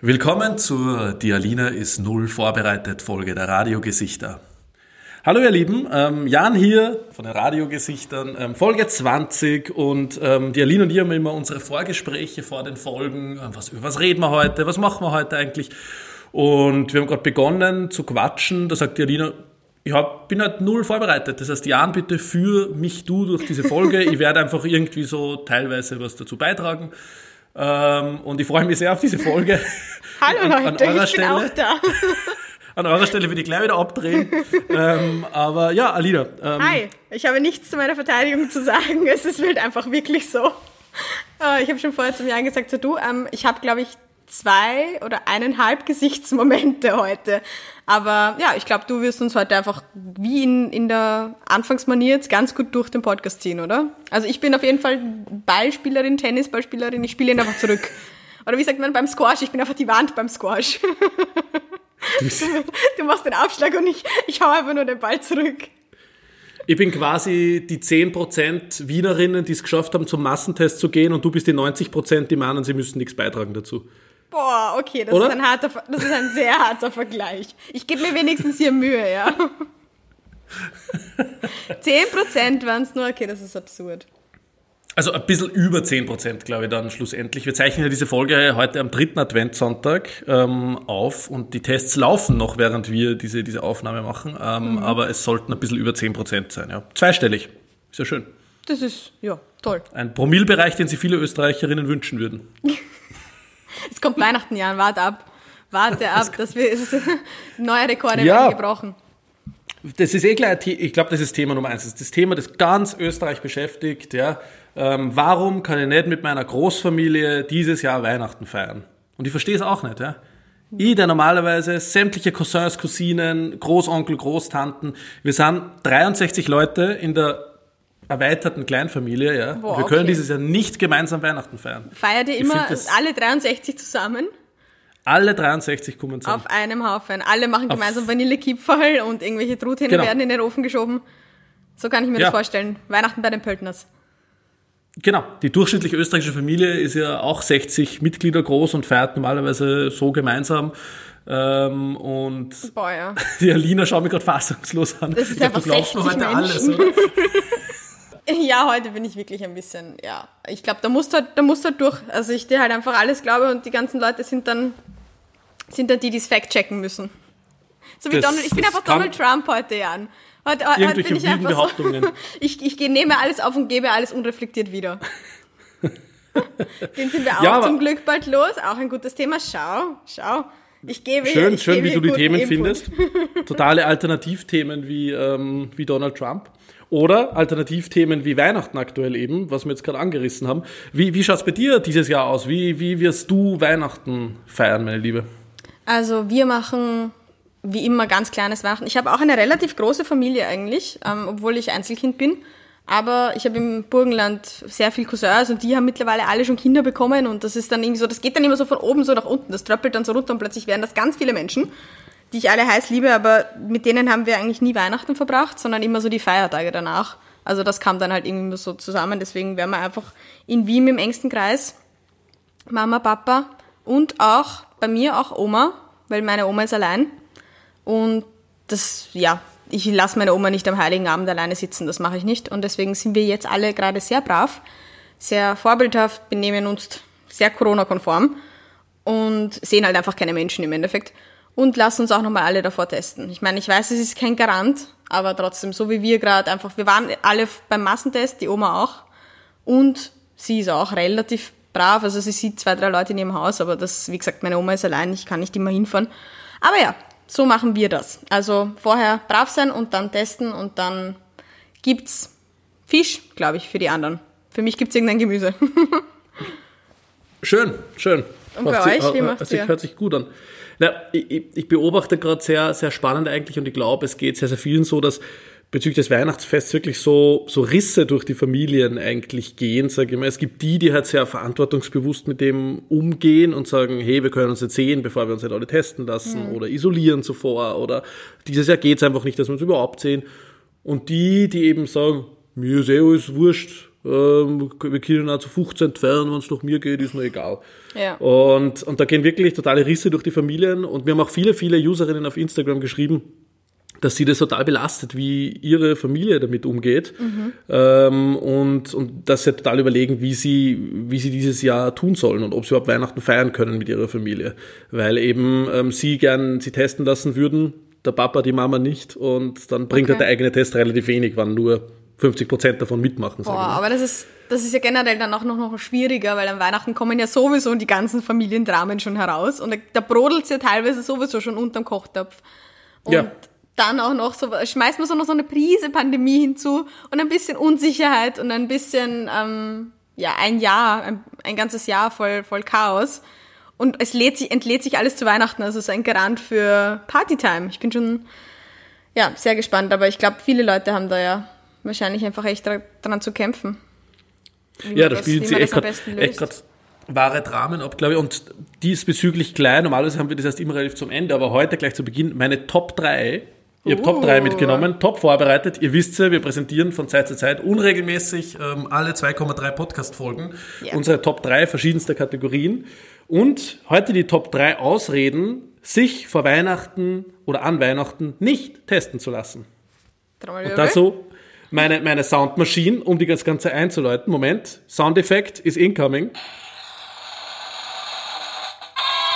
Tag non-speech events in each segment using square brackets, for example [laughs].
Willkommen zur Die Alina ist null vorbereitet Folge der Radiogesichter. Hallo ihr Lieben, ähm, Jan hier von den Radiogesichtern, ähm, Folge 20 und ähm, die Alina und ich haben immer unsere Vorgespräche vor den Folgen, was, über was reden wir heute, was machen wir heute eigentlich und wir haben gerade begonnen zu quatschen, da sagt die Alina, ich hab, bin halt null vorbereitet. Das heißt, Jan, bitte führ mich du durch diese Folge. ich werde einfach irgendwie so teilweise was dazu beitragen. Ähm, und ich freue mich sehr auf diese Folge. [laughs] Hallo an, Leute, an eurer ich Stelle, bin auch da. [laughs] An eurer Stelle würde ich gleich wieder abdrehen. ähm, aber ja, Alina. Ähm, Hi, ich habe nichts zu meiner Verteidigung zu sagen. [laughs] Es ist halt einfach wirklich so. Äh, Ich habe schon vorher zum Jan gesagt, so du, ähm, ich habe, glaube ich, zwei oder eineinhalb Gesichtsmomente heute. Aber ja, ich glaube, du wirst uns heute einfach wie in, in der Anfangsmanier jetzt ganz gut durch den Podcast ziehen, oder? Also ich bin auf jeden Fall Ballspielerin, Tennisballspielerin, ich spiele ihn einfach zurück. [laughs] Oder wie sagt man beim Squash? Ich bin einfach die Wand beim Squash. [laughs] Du machst den Abschlag und ich, ich hau einfach nur den Ball zurück. Ich bin quasi die 10% Wienerinnen, die es geschafft haben, zum Massentest zu gehen und du bist die 90%, die meinen, sie müssen nichts beitragen dazu. Boah, okay, das Oder? ist ein harter, das ist ein sehr harter Vergleich. Ich gebe mir wenigstens hier Mühe, ja. 10% waren es nur, okay, das ist absurd. Also ein bisschen über 10%, glaube ich, dann schlussendlich. Wir zeichnen ja diese Folge heute am dritten Adventssonntag ähm, auf und die Tests laufen noch, während wir diese, diese Aufnahme machen. Ähm, Aber es sollten ein bisschen über 10% sein. Ja. Zweistellig. Ist ja schön. Das ist, ja, toll. Ein Promillbereich, den sich viele Österreicherinnen wünschen würden. [laughs] [laughs] Es kommt Weihnachten, Jan, warte ab. Warte ab, dass wir, [laughs] neue Rekorde Ja. werden gebrochen. Das ist eh The- ich glaube, das ist Thema Nummer eins. Das ist das Thema, das ganz Österreich beschäftigt. Ja. Ähm, warum kann ich nicht mit meiner Großfamilie dieses Jahr Weihnachten feiern? Und ich verstehe es auch nicht. Ja. Ich, der normalerweise sämtliche Cousins, Cousinen, Großonkel, Großtanten, wir sind 63 Leute in der erweiterten Kleinfamilie. Ja. Boah, wir können okay. dieses Jahr nicht gemeinsam Weihnachten feiern. Feiert ihr immer find alle 63 zusammen Alle 63 kommen zusammen. auf einem Haufen? Alle machen gemeinsam Vanillekipferl und irgendwelche Truthähne Genau. werden in den Ofen geschoben. So kann ich mir Ja. das vorstellen. Weihnachten bei den Pöltners. Genau, die durchschnittliche österreichische Familie ist ja auch 60 Mitglieder groß und feiert normalerweise so gemeinsam. Ähm, und Boah, ja. [laughs] die Alina schaut mich gerade fassungslos an. Das ist Ich glaub, einfach mir 60 heute alles, Menschen. oder? [laughs] [laughs] Ja, heute bin ich wirklich ein bisschen, ja. Ich glaube, da musst du halt, da musst du halt durch. Also ich dir halt einfach alles glaube und die ganzen Leute sind dann, sind dann die, die es fact-checken müssen. So wie Das- Donald, ich bin einfach Donald Trump heute, Jan. Heute, heute Irgendwelche bin ich einfach so, Behauptungen. [laughs] ich, ich nehme alles auf und gebe alles unreflektiert wieder. [laughs] Den sind wir auch Ja, zum Glück bald los. Auch ein gutes Thema. Schau, schau. Ich gebe Schön, ich schön, gebe wie du die Themen Input. findest. Totale Alternativthemen wie, ähm, wie Donald Trump. Oder Alternativthemen wie Weihnachten aktuell eben, was wir jetzt gerade angerissen haben. Wie, wie schaut's bei dir dieses Jahr aus? Wie, wie wirst du Weihnachten feiern, meine Liebe? Also wir machen wie immer ganz kleines Weihnachten. Ich habe auch eine relativ große Familie eigentlich, ähm, obwohl ich Einzelkind bin. Aber ich habe im Burgenland sehr viel Cousins und die haben mittlerweile alle schon Kinder bekommen und das ist dann irgendwie so, das geht dann immer so von oben so nach unten, das tröppelt dann so runter und plötzlich werden das ganz viele Menschen, die ich alle heiß liebe, aber mit denen haben wir eigentlich nie Weihnachten verbracht, sondern immer so die Feiertage danach. Also das kam dann halt irgendwie so zusammen, deswegen wären wir einfach in Wien im engsten Kreis Mama, Papa und auch bei mir auch Oma, weil meine Oma ist allein. Und das, ja, ich lasse meine Oma nicht am Heiligen Abend alleine sitzen, das mache ich nicht. Und deswegen sind wir jetzt alle gerade sehr brav, sehr vorbildhaft, benehmen uns sehr Corona-konform und sehen halt einfach keine Menschen im Endeffekt. Und lassen uns auch nochmal alle davor testen. Ich meine, ich weiß, es ist kein Garant, aber trotzdem, so wie wir gerade einfach, wir waren alle beim Massentest, die Oma auch. Und sie ist auch relativ brav. Also sie sieht zwei, drei Leute in ihrem Haus, aber das, wie gesagt, meine Oma ist allein, ich kann nicht immer hinfahren. Aber ja, so machen wir das. Also vorher brav sein und dann testen und dann gibt's Fisch, glaube ich, für die anderen. Für mich gibt's irgendein Gemüse. [laughs] Schön, schön. Und bei euch, wie hört macht's sich, ihr? hört sich gut an. Na, ich, ich- ich beobachte gerade sehr, sehr spannend eigentlich und ich glaube, es geht sehr, sehr vielen so, dass bezüglich des Weihnachtsfests wirklich so, so Risse durch die Familien eigentlich gehen, sage ich mal. Es gibt die, die halt sehr verantwortungsbewusst mit dem umgehen und sagen, hey, wir können uns jetzt sehen, bevor wir uns nicht alle testen lassen Mhm. oder isolieren zuvor oder dieses Jahr geht's einfach nicht, dass wir uns überhaupt sehen. Und die, die eben sagen, mir ist eh alles wurscht, ähm, wir können auch zu 15 entfernen, wenn es nach mir geht, ist mir egal. Ja. Und, und da gehen wirklich totale Risse durch die Familien und wir haben auch viele, viele Userinnen auf Instagram geschrieben, dass sie das total belastet, wie ihre Familie damit umgeht Mhm. ähm, und, und dass sie total überlegen, wie sie, wie sie dieses Jahr tun sollen und ob sie überhaupt Weihnachten feiern können mit ihrer Familie. Weil eben ähm, sie gern sie testen lassen würden, der Papa, die Mama nicht und dann bringt Okay. halt der eigene Test relativ wenig, wann nur 50 Prozent davon mitmachen. Boah, aber das ist, das ist ja generell dann auch noch, noch schwieriger, weil an Weihnachten kommen ja sowieso die ganzen Familiendramen schon heraus und da, da brodelt ja teilweise sowieso schon unterm Kochtopf. Und Ja. dann auch noch so, schmeißt man so noch so eine Prise Pandemie hinzu und ein bisschen Unsicherheit und ein bisschen, ähm, ja, ein Jahr, ein, ein ganzes Jahr voll, voll Chaos. Und es lädt sich, entlädt sich alles zu Weihnachten, also es ist ein Garant für Partytime. Ich bin schon, ja, sehr gespannt, aber ich glaube, viele Leute haben da ja wahrscheinlich einfach echt dran zu kämpfen. Ja, da das- spielen sie echt gerade wahre Dramen ab, glaube ich. Und diesbezüglich klein, normalerweise haben wir das erst immer relativ zum Ende, aber heute gleich zu Beginn meine Top 3. Ich habe Top 3 Uh. mitgenommen, top vorbereitet. Ihr wisst ja, wir präsentieren von Zeit zu Zeit unregelmäßig ähm, alle 2,3 Podcast-Folgen Ja. unsere Top 3 verschiedenster Kategorien. Und heute die Top 3 Ausreden, sich vor Weihnachten oder an Weihnachten nicht testen zu lassen. Trommelwirbel. Da so meine, meine Soundmaschine, um die das Ganze einzuläuten. Moment, Soundeffekt is incoming.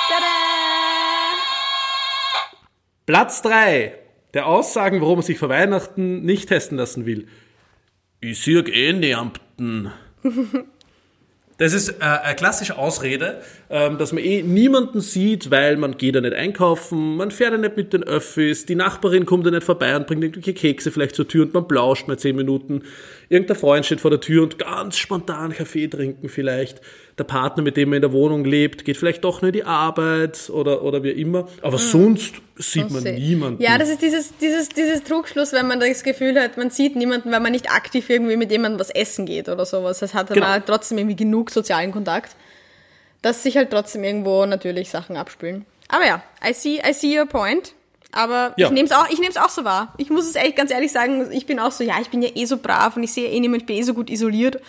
Tada! Platz 3 der Aussagen, warum man sich vor Weihnachten nicht testen lassen will. Ich sehe eh niemanden. [laughs] Das ist äh, eine klassische Ausrede, ähm, dass man eh niemanden sieht, weil man geht ja nicht einkaufen, man fährt ja nicht mit den Öffis, die Nachbarin kommt ja nicht vorbei und bringt irgendwelche Kekse vielleicht zur Tür und man plauscht mal zehn Minuten. Irgendein Freund steht vor der Tür und ganz spontan Kaffee trinken vielleicht. Der Partner, mit dem man in der Wohnung lebt, geht vielleicht doch nur in die Arbeit oder, oder wie immer. Aber sonst sieht man See. niemanden. Ja, das ist dieses, dieses, dieses Trugschluss, wenn man das Gefühl hat, man sieht niemanden, weil man nicht aktiv irgendwie mit jemandem was essen geht oder sowas. Das hat dann Genau. halt trotzdem irgendwie genug sozialen Kontakt, dass sich halt trotzdem irgendwo natürlich Sachen abspülen. Aber ja, I see, I see your point. Aber Ja. ich nehme es auch, ich nehm's auch so wahr. Ich muss es echt ganz ehrlich sagen, ich bin auch so, ja, ich bin ja eh so brav und ich sehe eh niemand, ich bin eh so gut isoliert.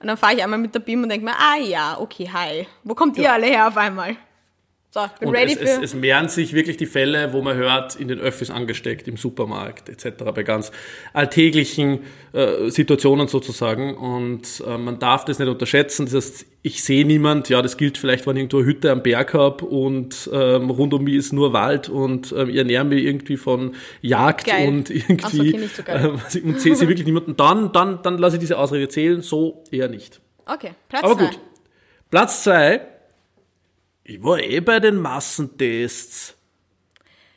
Und dann fahre ich einmal mit der BIM und denke mir, ah ja, okay, hi. Wo kommt ihr alle her auf einmal? So, bin Und ready es, für... es, es mehren sich wirklich die Fälle, wo man hört, in den Öffis angesteckt, im Supermarkt etc., bei ganz alltäglichen äh, Situationen sozusagen. Und äh, man darf das nicht unterschätzen. Das heißt, ich sehe niemand, ja, das gilt vielleicht, wenn ich irgendwo eine Hütte am Berg habe und ähm, rund um mich ist nur Wald und ähm, ich ernähre mich irgendwie von Jagd Geil. und irgendwie Ach so, okay, so äh, und sehe sie wirklich niemanden. Dann, dann, dann lasse ich diese Ausrede zählen, so eher nicht. okay, Platz Aber gut. Platz zwei. Ich war eh bei den Massentests.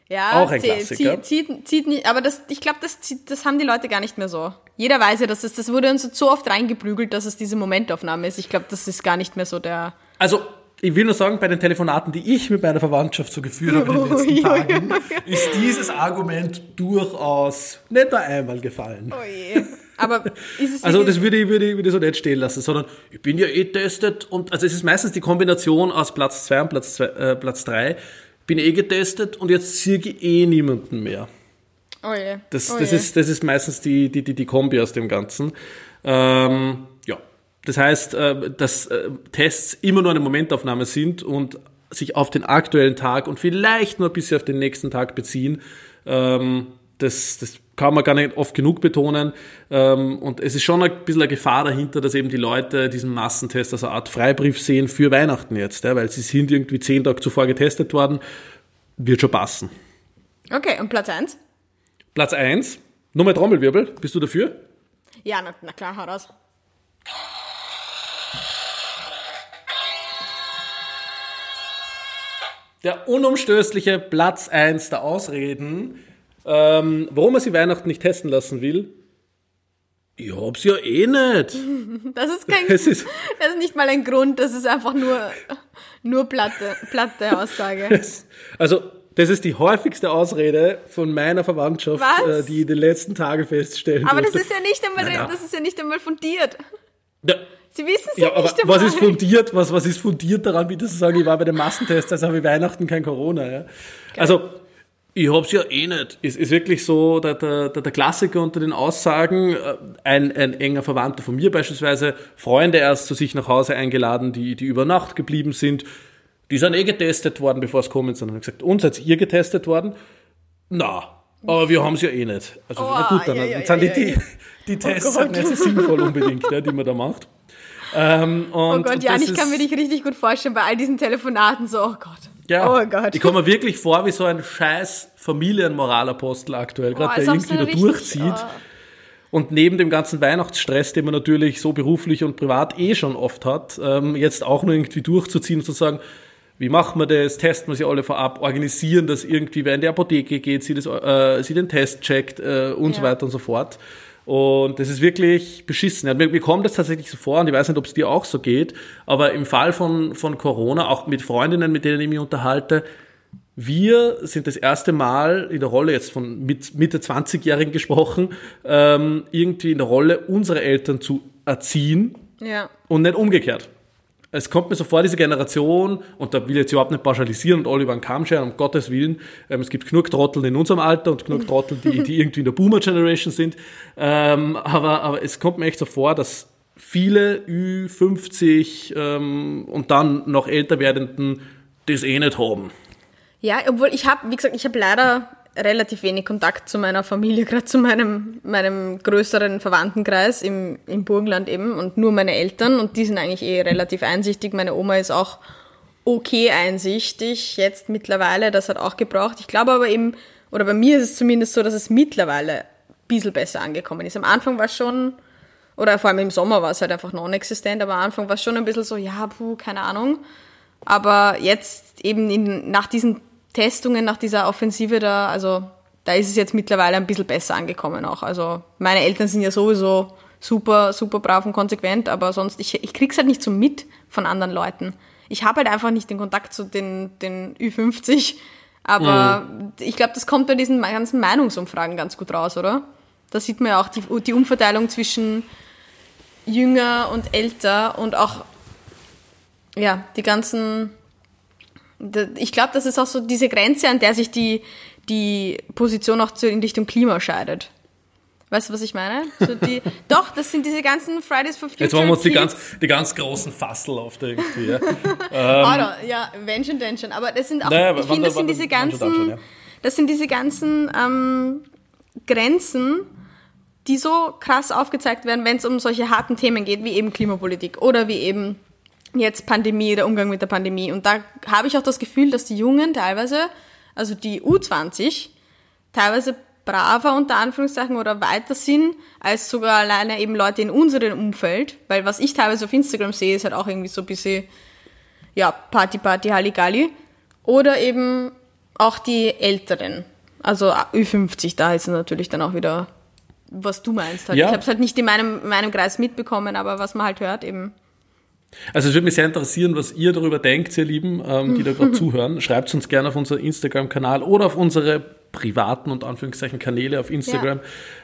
Ja, Auch ein zäh- Klassiker. Zieht, zieht, zieht nicht, aber das, ich glaube, das, zieht- das haben die Leute gar nicht mehr so. Jeder weiß ja, dass es, das wurde uns so oft reingeprügelt, dass es diese Momentaufnahme ist. Ich glaube, das ist gar nicht mehr so der. Also, ich will nur sagen, bei den Telefonaten, die ich mit meiner Verwandtschaft so geführt habe in den letzten [laughs] Tagen, ist dieses Argument durchaus nicht nur einmal gefallen. Oh je. Aber [laughs] ist es Also das würde ich, würde, ich, würde ich so nicht stehen lassen, sondern ich bin ja eh testet und also es ist meistens die Kombination aus Platz 2 und Platz, zwei, äh, Platz 3. Bin eh getestet und jetzt sehe ich eh niemanden mehr. oh je. Das, oh das, je. ist, das ist meistens die, die, die, die Kombi aus dem Ganzen. Ähm, ja, das heißt, äh, dass äh, Tests immer nur eine Momentaufnahme sind und sich auf den aktuellen Tag und vielleicht nur ein bisschen auf den nächsten Tag beziehen. Ähm, das, das kann man gar nicht oft genug betonen. Ähm, und es ist schon ein bisschen eine Gefahr dahinter, dass eben die Leute diesen Massentest als eine Art Freibrief sehen für Weihnachten jetzt, weil sie sind irgendwie zehn Tage zuvor getestet worden. Wird schon passen. Okay, und Platz eins? Platz 1, nochmal Trommelwirbel, bist du dafür? Ja, na, na klar, hau raus. Der unumstößliche Platz 1 der Ausreden, ähm, warum man sie Weihnachten nicht testen lassen will. Ich hab's ja eh nicht. [laughs] Das ist kein, [laughs] Es ist- [laughs] das ist nicht mal ein Grund, das ist einfach nur, nur platte, platte Aussage. Also, das ist die häufigste Ausrede von meiner Verwandtschaft, Was? äh, die in den letzten Tagen feststellen Aber das durfte. ist ja nicht einmal, Nein, nein. das ist ja nicht einmal fundiert. Ja, Sie wissen es ja, ja, aber nicht was ist fundiert? Was, was ist fundiert daran, bitte zu sagen, ich war bei den Massentests, also habe ich Weihnachten kein Corona. Ja? Also, Ich hab's ja eh nicht. Es ist wirklich so der, der, der Klassiker unter den Aussagen. Äh, ein, ein enger Verwandter von mir beispielsweise, Freunde erst zu sich nach Hause eingeladen, die, die über Nacht geblieben sind. Die sind eh getestet worden, bevor es kommen sind. Und gesagt, uns seid ihr getestet worden? Na, aber wir haben's ja eh nicht. Also Oh, na gut, dann, ja, ja, dann sind ja, die, die, ja. die Tests Gott. halt nicht so sinnvoll unbedingt, ja, die man da macht. Ähm, und, Oh Gott, und Jan, ich kann mir dich richtig gut vorstellen bei all diesen Telefonaten so, oh Gott. Ja, Oh Gott. ich komme mir wirklich vor wie so ein scheiß Familienmoralapostel aktuell, gerade als der so irgendwie da durchzieht. Und neben dem ganzen Weihnachtsstress, den man natürlich so beruflich und privat eh schon oft hat, ähm, jetzt auch nur irgendwie durchzuziehen und zu sagen, wie machen wir das, testen wir sie alle vorab, organisieren das irgendwie, wer in die Apotheke geht, sie, das, äh, sie den Test checkt äh, und so Ja. weiter und so fort. Und das ist wirklich beschissen. Mir, mir kommt das tatsächlich so vor, und ich weiß nicht, ob es dir auch so geht, aber im Fall von, von Corona, auch mit Freundinnen, mit denen ich mich unterhalte, wir sind das erste Mal in der Rolle, jetzt von mit Mitte 20-Jährigen gesprochen, ähm, irgendwie in der Rolle, unsere Eltern zu erziehen Ja. und nicht umgekehrt. Es kommt mir so vor, diese Generation, und da will ich jetzt überhaupt nicht pauschalisieren und alle über den Kamm scheren, um Gottes Willen, ähm, es gibt genug Trottel in unserem Alter und genug Trottel, die, die irgendwie in der Boomer-Generation sind, ähm, aber, aber es kommt mir echt so vor, dass viele Ü50 ähm, und dann noch älter werdenden das eh nicht haben. Ja, obwohl ich habe, wie gesagt, ich habe leider relativ wenig Kontakt zu meiner Familie, [laughs] gerade zu meinem, meinem größeren Verwandtenkreis im, im Burgenland eben und nur meine Eltern und die sind eigentlich eh relativ einsichtig. Meine Oma ist auch okay einsichtig jetzt mittlerweile, das hat auch gebraucht. Ich glaube aber eben, oder bei mir ist es zumindest so, dass es mittlerweile ein bisschen besser angekommen ist. Am Anfang war es schon, oder vor allem im Sommer war es halt einfach non-existent, aber am Anfang war es schon ein bisschen so, ja, puh, keine Ahnung. Aber jetzt eben in, nach diesen Testungen, nach dieser Offensive da, also da ist es jetzt mittlerweile ein bisschen besser angekommen auch. Also meine Eltern sind ja sowieso super, super brav und konsequent, aber sonst, ich, ich krieg's halt nicht so mit von anderen Leuten. Ich habe halt einfach nicht den Kontakt zu den, den Ü50, aber ich glaube, das kommt bei diesen ganzen Meinungsumfragen ganz gut raus, oder? Da sieht man ja auch die, die Umverteilung zwischen jünger und älter und auch ja, die ganzen. Ich glaube, das ist auch so diese Grenze, an der sich die, die Position auch in Richtung Klima scheidet. Weißt du, was ich meine? So die, [laughs] doch, das sind diese ganzen Fridays for Future. Jetzt machen wir uns die ganz, die ganz großen Fassel auf der irgendwie. Ja. [laughs] Alter, ja, wenn schon, denn schon. Aber das sind auch, Naja, ich finde, das wann- sind diese ganzen, das sind diese ganzen ähm, Grenzen, die so krass aufgezeigt werden, wenn es um solche harten Themen geht, wie eben Klimapolitik oder wie eben jetzt Pandemie, der Umgang mit der Pandemie. Und da habe ich auch das Gefühl, dass die Jungen teilweise, also die U20, teilweise braver unter Anführungszeichen oder weiter sind als sogar alleine eben Leute in unserem Umfeld. Weil was ich teilweise auf Instagram sehe, ist halt auch irgendwie so ein bisschen, ja, Party, Party, Halligalli. Oder eben auch die Älteren. Also Ü50, da ist natürlich dann auch wieder, was du meinst. Halt. Ja. Ich habe es halt nicht in meinem, in meinem Kreis mitbekommen, aber was man halt hört eben. Also es würde mich sehr interessieren, was ihr darüber denkt, ihr Lieben, ähm, die da gerade [laughs] zuhören. Schreibt uns gerne auf unseren Instagram-Kanal oder auf unsere privaten und Anführungszeichen Kanäle auf Instagram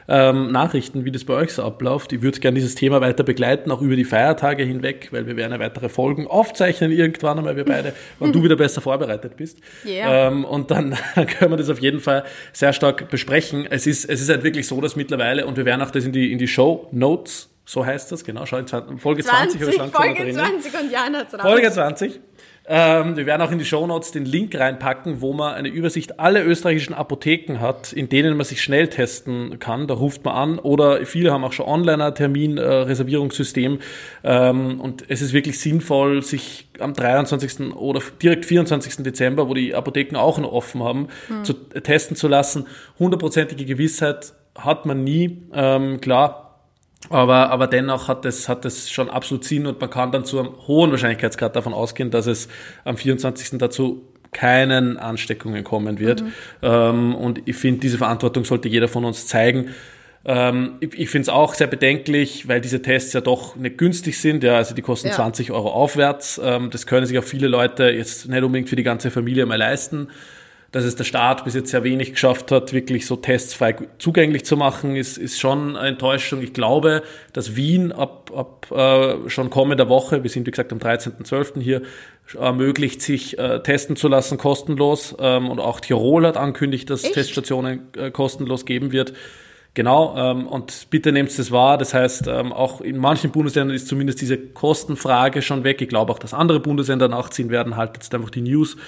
ähm, Nachrichten, wie das bei euch so abläuft. Ich würde gerne dieses Thema weiter begleiten, auch über die Feiertage hinweg, weil wir werden ja weitere Folgen aufzeichnen irgendwann einmal, wir beide, [laughs] wenn du wieder besser vorbereitet bist. Yeah. Ähm, und dann [laughs] können wir das auf jeden Fall sehr stark besprechen. Es ist, es ist halt wirklich so, dass mittlerweile, und wir werden auch das in die, in die Show Notes, so heißt das, genau, schau in 20, Folge 20, 20, habe ich langsam mal Folge drinnen. 20 und Jan hat's raus. Folge 20. Ähm, wir werden auch in die Shownotes den Link reinpacken, wo man eine Übersicht aller österreichischen Apotheken hat, in denen man sich schnell testen kann. Da ruft man an oder viele haben auch schon online ein Terminreservierungssystem. Ähm, und es ist wirklich sinnvoll, sich am 23. oder direkt 24. Dezember, wo die Apotheken auch noch offen haben, zu testen zu lassen. Hundertprozentige Gewissheit hat man nie. Ähm, klar, aber, aber dennoch hat es, hat es schon absolut Sinn und man kann dann zu einem hohen Wahrscheinlichkeitsgrad davon ausgehen, dass es am 24. dazu keinen Ansteckungen kommen wird. Ähm, und ich finde, diese Verantwortung sollte jeder von uns zeigen. Ähm, ich ich finde es auch sehr bedenklich, weil diese Tests ja doch nicht günstig sind. Ja, also die kosten Ja. 20 Euro aufwärts. Ähm, das können sich auch viele Leute jetzt nicht unbedingt für die ganze Familie mal leisten. Dass es der Staat bis jetzt sehr wenig geschafft hat, wirklich so Tests frei zugänglich zu machen, ist, ist schon eine Enttäuschung. Ich glaube, dass Wien ab, ab äh, schon kommender Woche, wir sind wie gesagt am 13.12. hier, ermöglicht, sich äh, testen zu lassen, kostenlos. Ähm, und auch Tirol hat angekündigt, dass Echt? Teststationen äh, kostenlos geben wird. Genau, ähm, und bitte nehmt es wahr. Das heißt, ähm, auch in manchen Bundesländern ist zumindest diese Kostenfrage schon weg. Ich glaube auch, dass andere Bundesländer nachziehen werden. Haltet jetzt einfach die News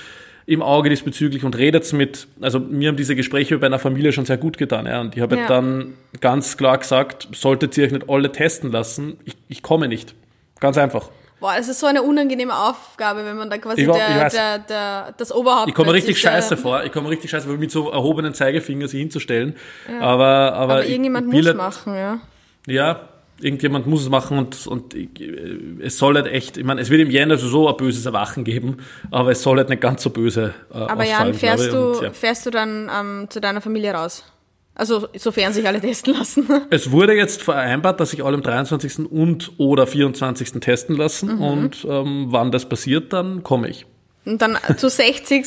im Auge diesbezüglich und redet mit, also mir haben diese Gespräche bei einer Familie schon sehr gut getan. Ja, und ich habe ja. dann ganz klar gesagt, solltet ihr euch nicht alle testen lassen, ich, ich komme nicht. Ganz einfach. Boah, es ist so eine unangenehme Aufgabe, wenn man da quasi war, der, der, der, das Oberhaupt Ich komme richtig scheiße vor. Ich komme richtig scheiße vor, mit so erhobenen Zeigefinger sie hinzustellen. Ja. Aber, aber, aber irgendjemand muss machen, ja. Ja, irgendjemand muss es machen und, und es soll halt echt, ich meine, es wird im Jänner sowieso ein böses Erwachen geben, aber es soll halt nicht ganz so böse äh, Aber Jan, fährst, du, und, ja. fährst du dann ähm, zu deiner Familie raus? Also sofern sich alle [laughs] testen lassen. Es wurde jetzt vereinbart, dass sich alle am 23. und oder 24. testen lassen mhm. und ähm, wann das passiert, dann komme ich. Und dann zu 60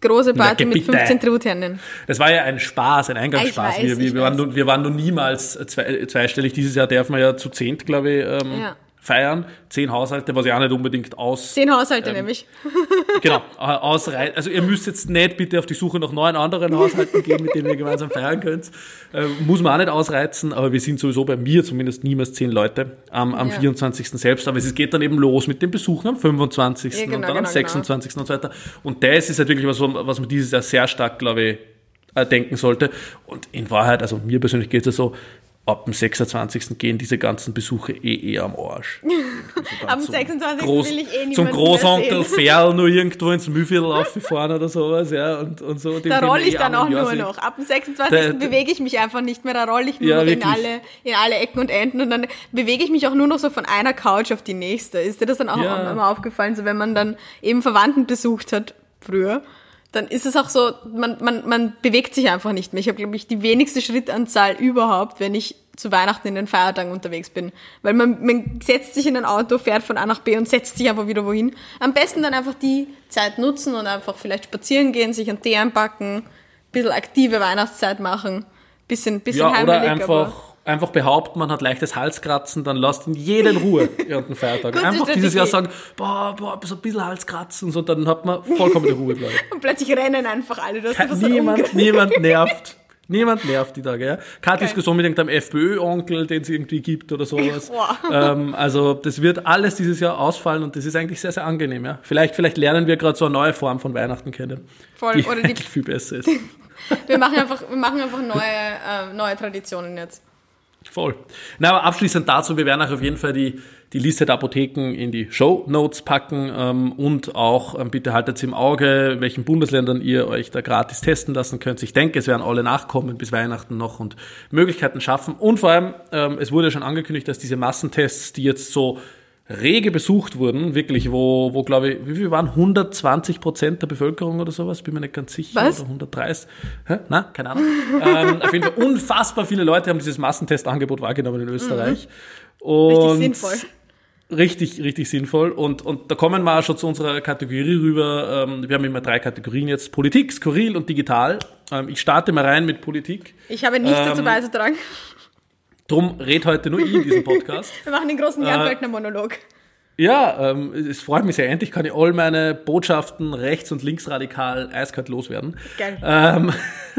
große Party mit 15 Truthähnen. Das war ja ein Spaß, ein Eingangsspaß. Weiß, wir, wir, wir, waren wir waren nur niemals zwei, zweistellig. Dieses Jahr darf man ja zu zehnt, glaube ich, ähm, ja feiern. Zehn Haushalte, was ja auch nicht unbedingt aus. Zehn Haushalte ähm, nämlich. [laughs] genau, ausreicht. Also ihr müsst jetzt nicht bitte auf die Suche nach neun anderen Haushalten gehen, mit denen ihr gemeinsam feiern könnt. Äh, muss man auch nicht ausreizen, aber wir sind sowieso bei mir zumindest niemals zehn Leute am, am ja. 24. selbst. Aber es geht dann eben los mit den Besuchen am 25. Ja, genau, und dann genau, am 26. Genau. und so weiter. Und das ist halt wirklich was, was man dieses Jahr sehr stark, glaube ich, äh, denken sollte. Und in Wahrheit, also mir persönlich geht es ja so, ab dem 26. gehen diese ganzen Besuche eh eher am Arsch. [laughs] am 26. Groß, will ich eh nicht Zum Großonkel Ferl [laughs] nur irgendwo ins Mühlviertel aufgefahren oder sowas, ja, und, und so. Da rolle ich eh dann auch nur noch. Ab dem 26. Da, bewege ich mich einfach nicht mehr, da rolle ich nur ja, noch in alle, in alle Ecken und Enden und dann bewege ich mich auch nur noch so von einer Couch auf die nächste. Ist dir das dann auch ja. immer aufgefallen, so wenn man dann eben Verwandten besucht hat, früher? Dann ist es auch so, man, man, man bewegt sich einfach nicht mehr. Ich habe, glaube ich, die wenigste Schrittanzahl überhaupt, wenn ich zu Weihnachten in den Feiertagen unterwegs bin. Weil man, man setzt sich in ein Auto, fährt von A nach B und setzt sich einfach wieder wohin. Am besten dann einfach die Zeit nutzen und einfach vielleicht spazieren gehen, sich einen Tee einpacken, ein bisschen aktive Weihnachtszeit machen, bisschen, bisschen ja, heimelig. Oder einfach einfach behaupten, man hat leichtes Halskratzen, dann lasst ihn jeden Ruhe [laughs] während den Feiertagen. einfach dieses Jahr sagen, boah, boah, so ein bisschen Halskratzen, so, dann hat man vollkommen die Ruhe, glaube [laughs] Und plötzlich rennen einfach alle. Das Kein, niemand, so niemand nervt. [laughs] Niemand nervt die Tage, ja. Keine okay. Diskussion mit irgendeinem FPÖ-Onkel, den es irgendwie gibt oder sowas. ähm, also das wird alles dieses Jahr ausfallen und das ist eigentlich sehr, sehr angenehm, ja. Vielleicht, vielleicht lernen wir gerade so eine neue Form von Weihnachten kennen. Voll, die oder die viel besser ist. wir machen einfach, wir machen einfach neue, äh, neue Traditionen jetzt. Voll. Na, aber abschließend dazu, wir werden auch auf jeden Fall die, die Liste der Apotheken in die Show Notes packen ähm, und auch ähm, bitte haltet im Auge, in welchen Bundesländern ihr euch da gratis testen lassen könnt. Ich denke, es werden alle nachkommen bis Weihnachten noch und Möglichkeiten schaffen. Und vor allem, ähm, es wurde schon angekündigt, dass diese Massentests, die jetzt so rege besucht wurden, wirklich, wo, wo glaube ich, wie viel waren 120 Prozent der Bevölkerung oder sowas, bin mir nicht ganz sicher, Was? oder 130, Hä? na, keine Ahnung. ähm, auf jeden Fall unfassbar viele Leute haben dieses Massentestangebot wahrgenommen in Österreich. Mhm. Und richtig sinnvoll. Richtig, richtig sinnvoll. Und, und da kommen wir auch schon zu unserer Kategorie rüber. Ähm, wir haben immer drei Kategorien jetzt. Politik, Skurril und Digital. Ähm, ich starte mal rein mit Politik. Ich habe nichts ähm, dazu beizutragen. Drum red heute nur ich in diesem Podcast. [laughs] Wir machen den großen Jan Wölkner Monolog. Ja, ähm, es freut mich sehr. Endlich kann ich all meine Botschaften rechts- und linksradikal eiskalt loswerden. Geil. Ähm,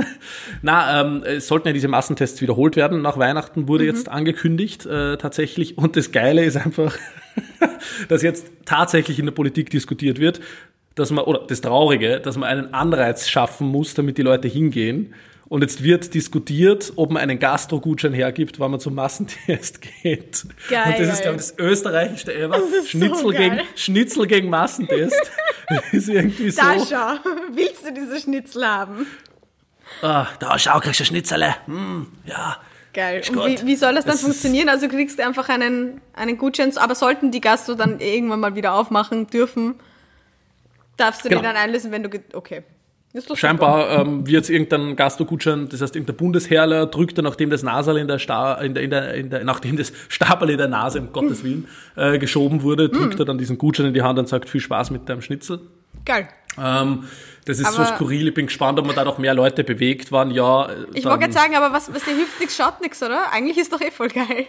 [laughs] na, ähm, es sollten ja diese Massentests wiederholt werden. Nach Weihnachten wurde mhm. jetzt angekündigt, äh, tatsächlich. Und das Geile ist einfach, [laughs] dass jetzt tatsächlich in der Politik diskutiert wird, dass man, oder das Traurige, dass man einen Anreiz schaffen muss, damit die Leute hingehen. Und jetzt wird diskutiert, ob man einen Gastro-Gutschein hergibt, wenn man zum Massentest [laughs] geht. Geil. Und das ist, glaube ich, das österreichischste ever. Schnitzel, so gegen, Schnitzel gegen Massentest. [laughs] das ist irgendwie so. Da schau, willst du diese Schnitzel haben? Ah, da schau, kriegst du ein Schnitzel. Hm, ja. Geil. Und wie, wie, soll das dann das funktionieren? Also kriegst du einfach einen, einen Gutschein, aber sollten die Gastro dann irgendwann mal wieder aufmachen dürfen, darfst du genau. den dann einlösen, wenn du, okay. Scheinbar ähm, wird irgendein Gastro-Gutschein, das heißt irgendein Bundesherrler drückt er, nachdem das Nasal in der, Sta in der, in der, in der nachdem das [laughs] Stabel in der Nase, um Gottes Willen, äh, geschoben wurde, drückt mm. er dann diesen Gutschein in die Hand und sagt, viel Spaß mit deinem Schnitzel. Geil. Ähm, das ist Aber- so skurril. Ich bin gespannt, ob man da noch mehr Leute bewegt waren. Ja, Ich dann- wollte gerade sagen, aber was, was der hilft nichts, schaut nichts, oder? Eigentlich ist doch eh voll geil.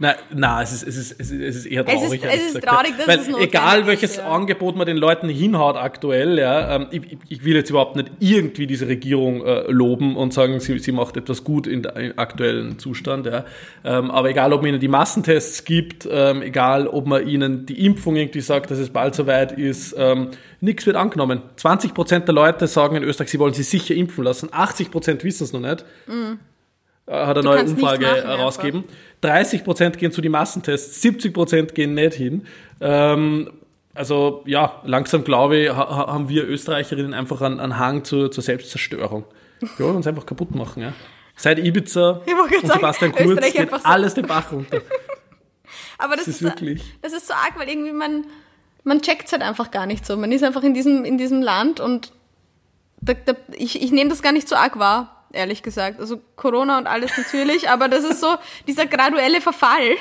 Nein, nein es, ist, es, ist, es, ist, ist eher Es ist- traurig. es ist traurig, dass Weil es notwendig Egal ist, welches ja. Angebot man den Leuten hinhaut aktuell, ja, ähm, ich, ich- will jetzt überhaupt nicht irgendwie diese Regierung äh, loben und sagen, sie, sie macht etwas gut in im aktuellen Zustand. Ja. Ähm, aber egal, ob man ihnen die Massentests gibt, ähm, egal, ob man ihnen die Impfung irgendwie sagt, dass es bald soweit ist, ähm, nichts wird angenommen. 20 Prozent der Leute sagen in Österreich, sie wollen sich sicher impfen lassen. 80 Prozent wissen es noch nicht. Äh, hat eine neue Umfrage herausgegeben. 30 Prozent gehen zu den Massentests, 70 Prozent gehen nicht hin. Ähm, also ja, langsam glaube ich, ha ha- haben wir Österreicherinnen einfach einen, einen Hang zur, zur Selbstzerstörung. Wir wollen uns einfach kaputt machen. Ja. Seit Ibiza und sagen, Sebastian Kurz geht so- alles den Bach runter. [laughs] Aber das, Das ist ist, wirklich- das ist so arg, weil irgendwie man, man checkt es halt einfach gar nicht so. Man ist einfach in diesem, in diesem Land und da, da, ich, ich nehme das gar nicht so arg wahr, ehrlich gesagt. Also Corona und alles natürlich, aber das ist so dieser graduelle Verfall,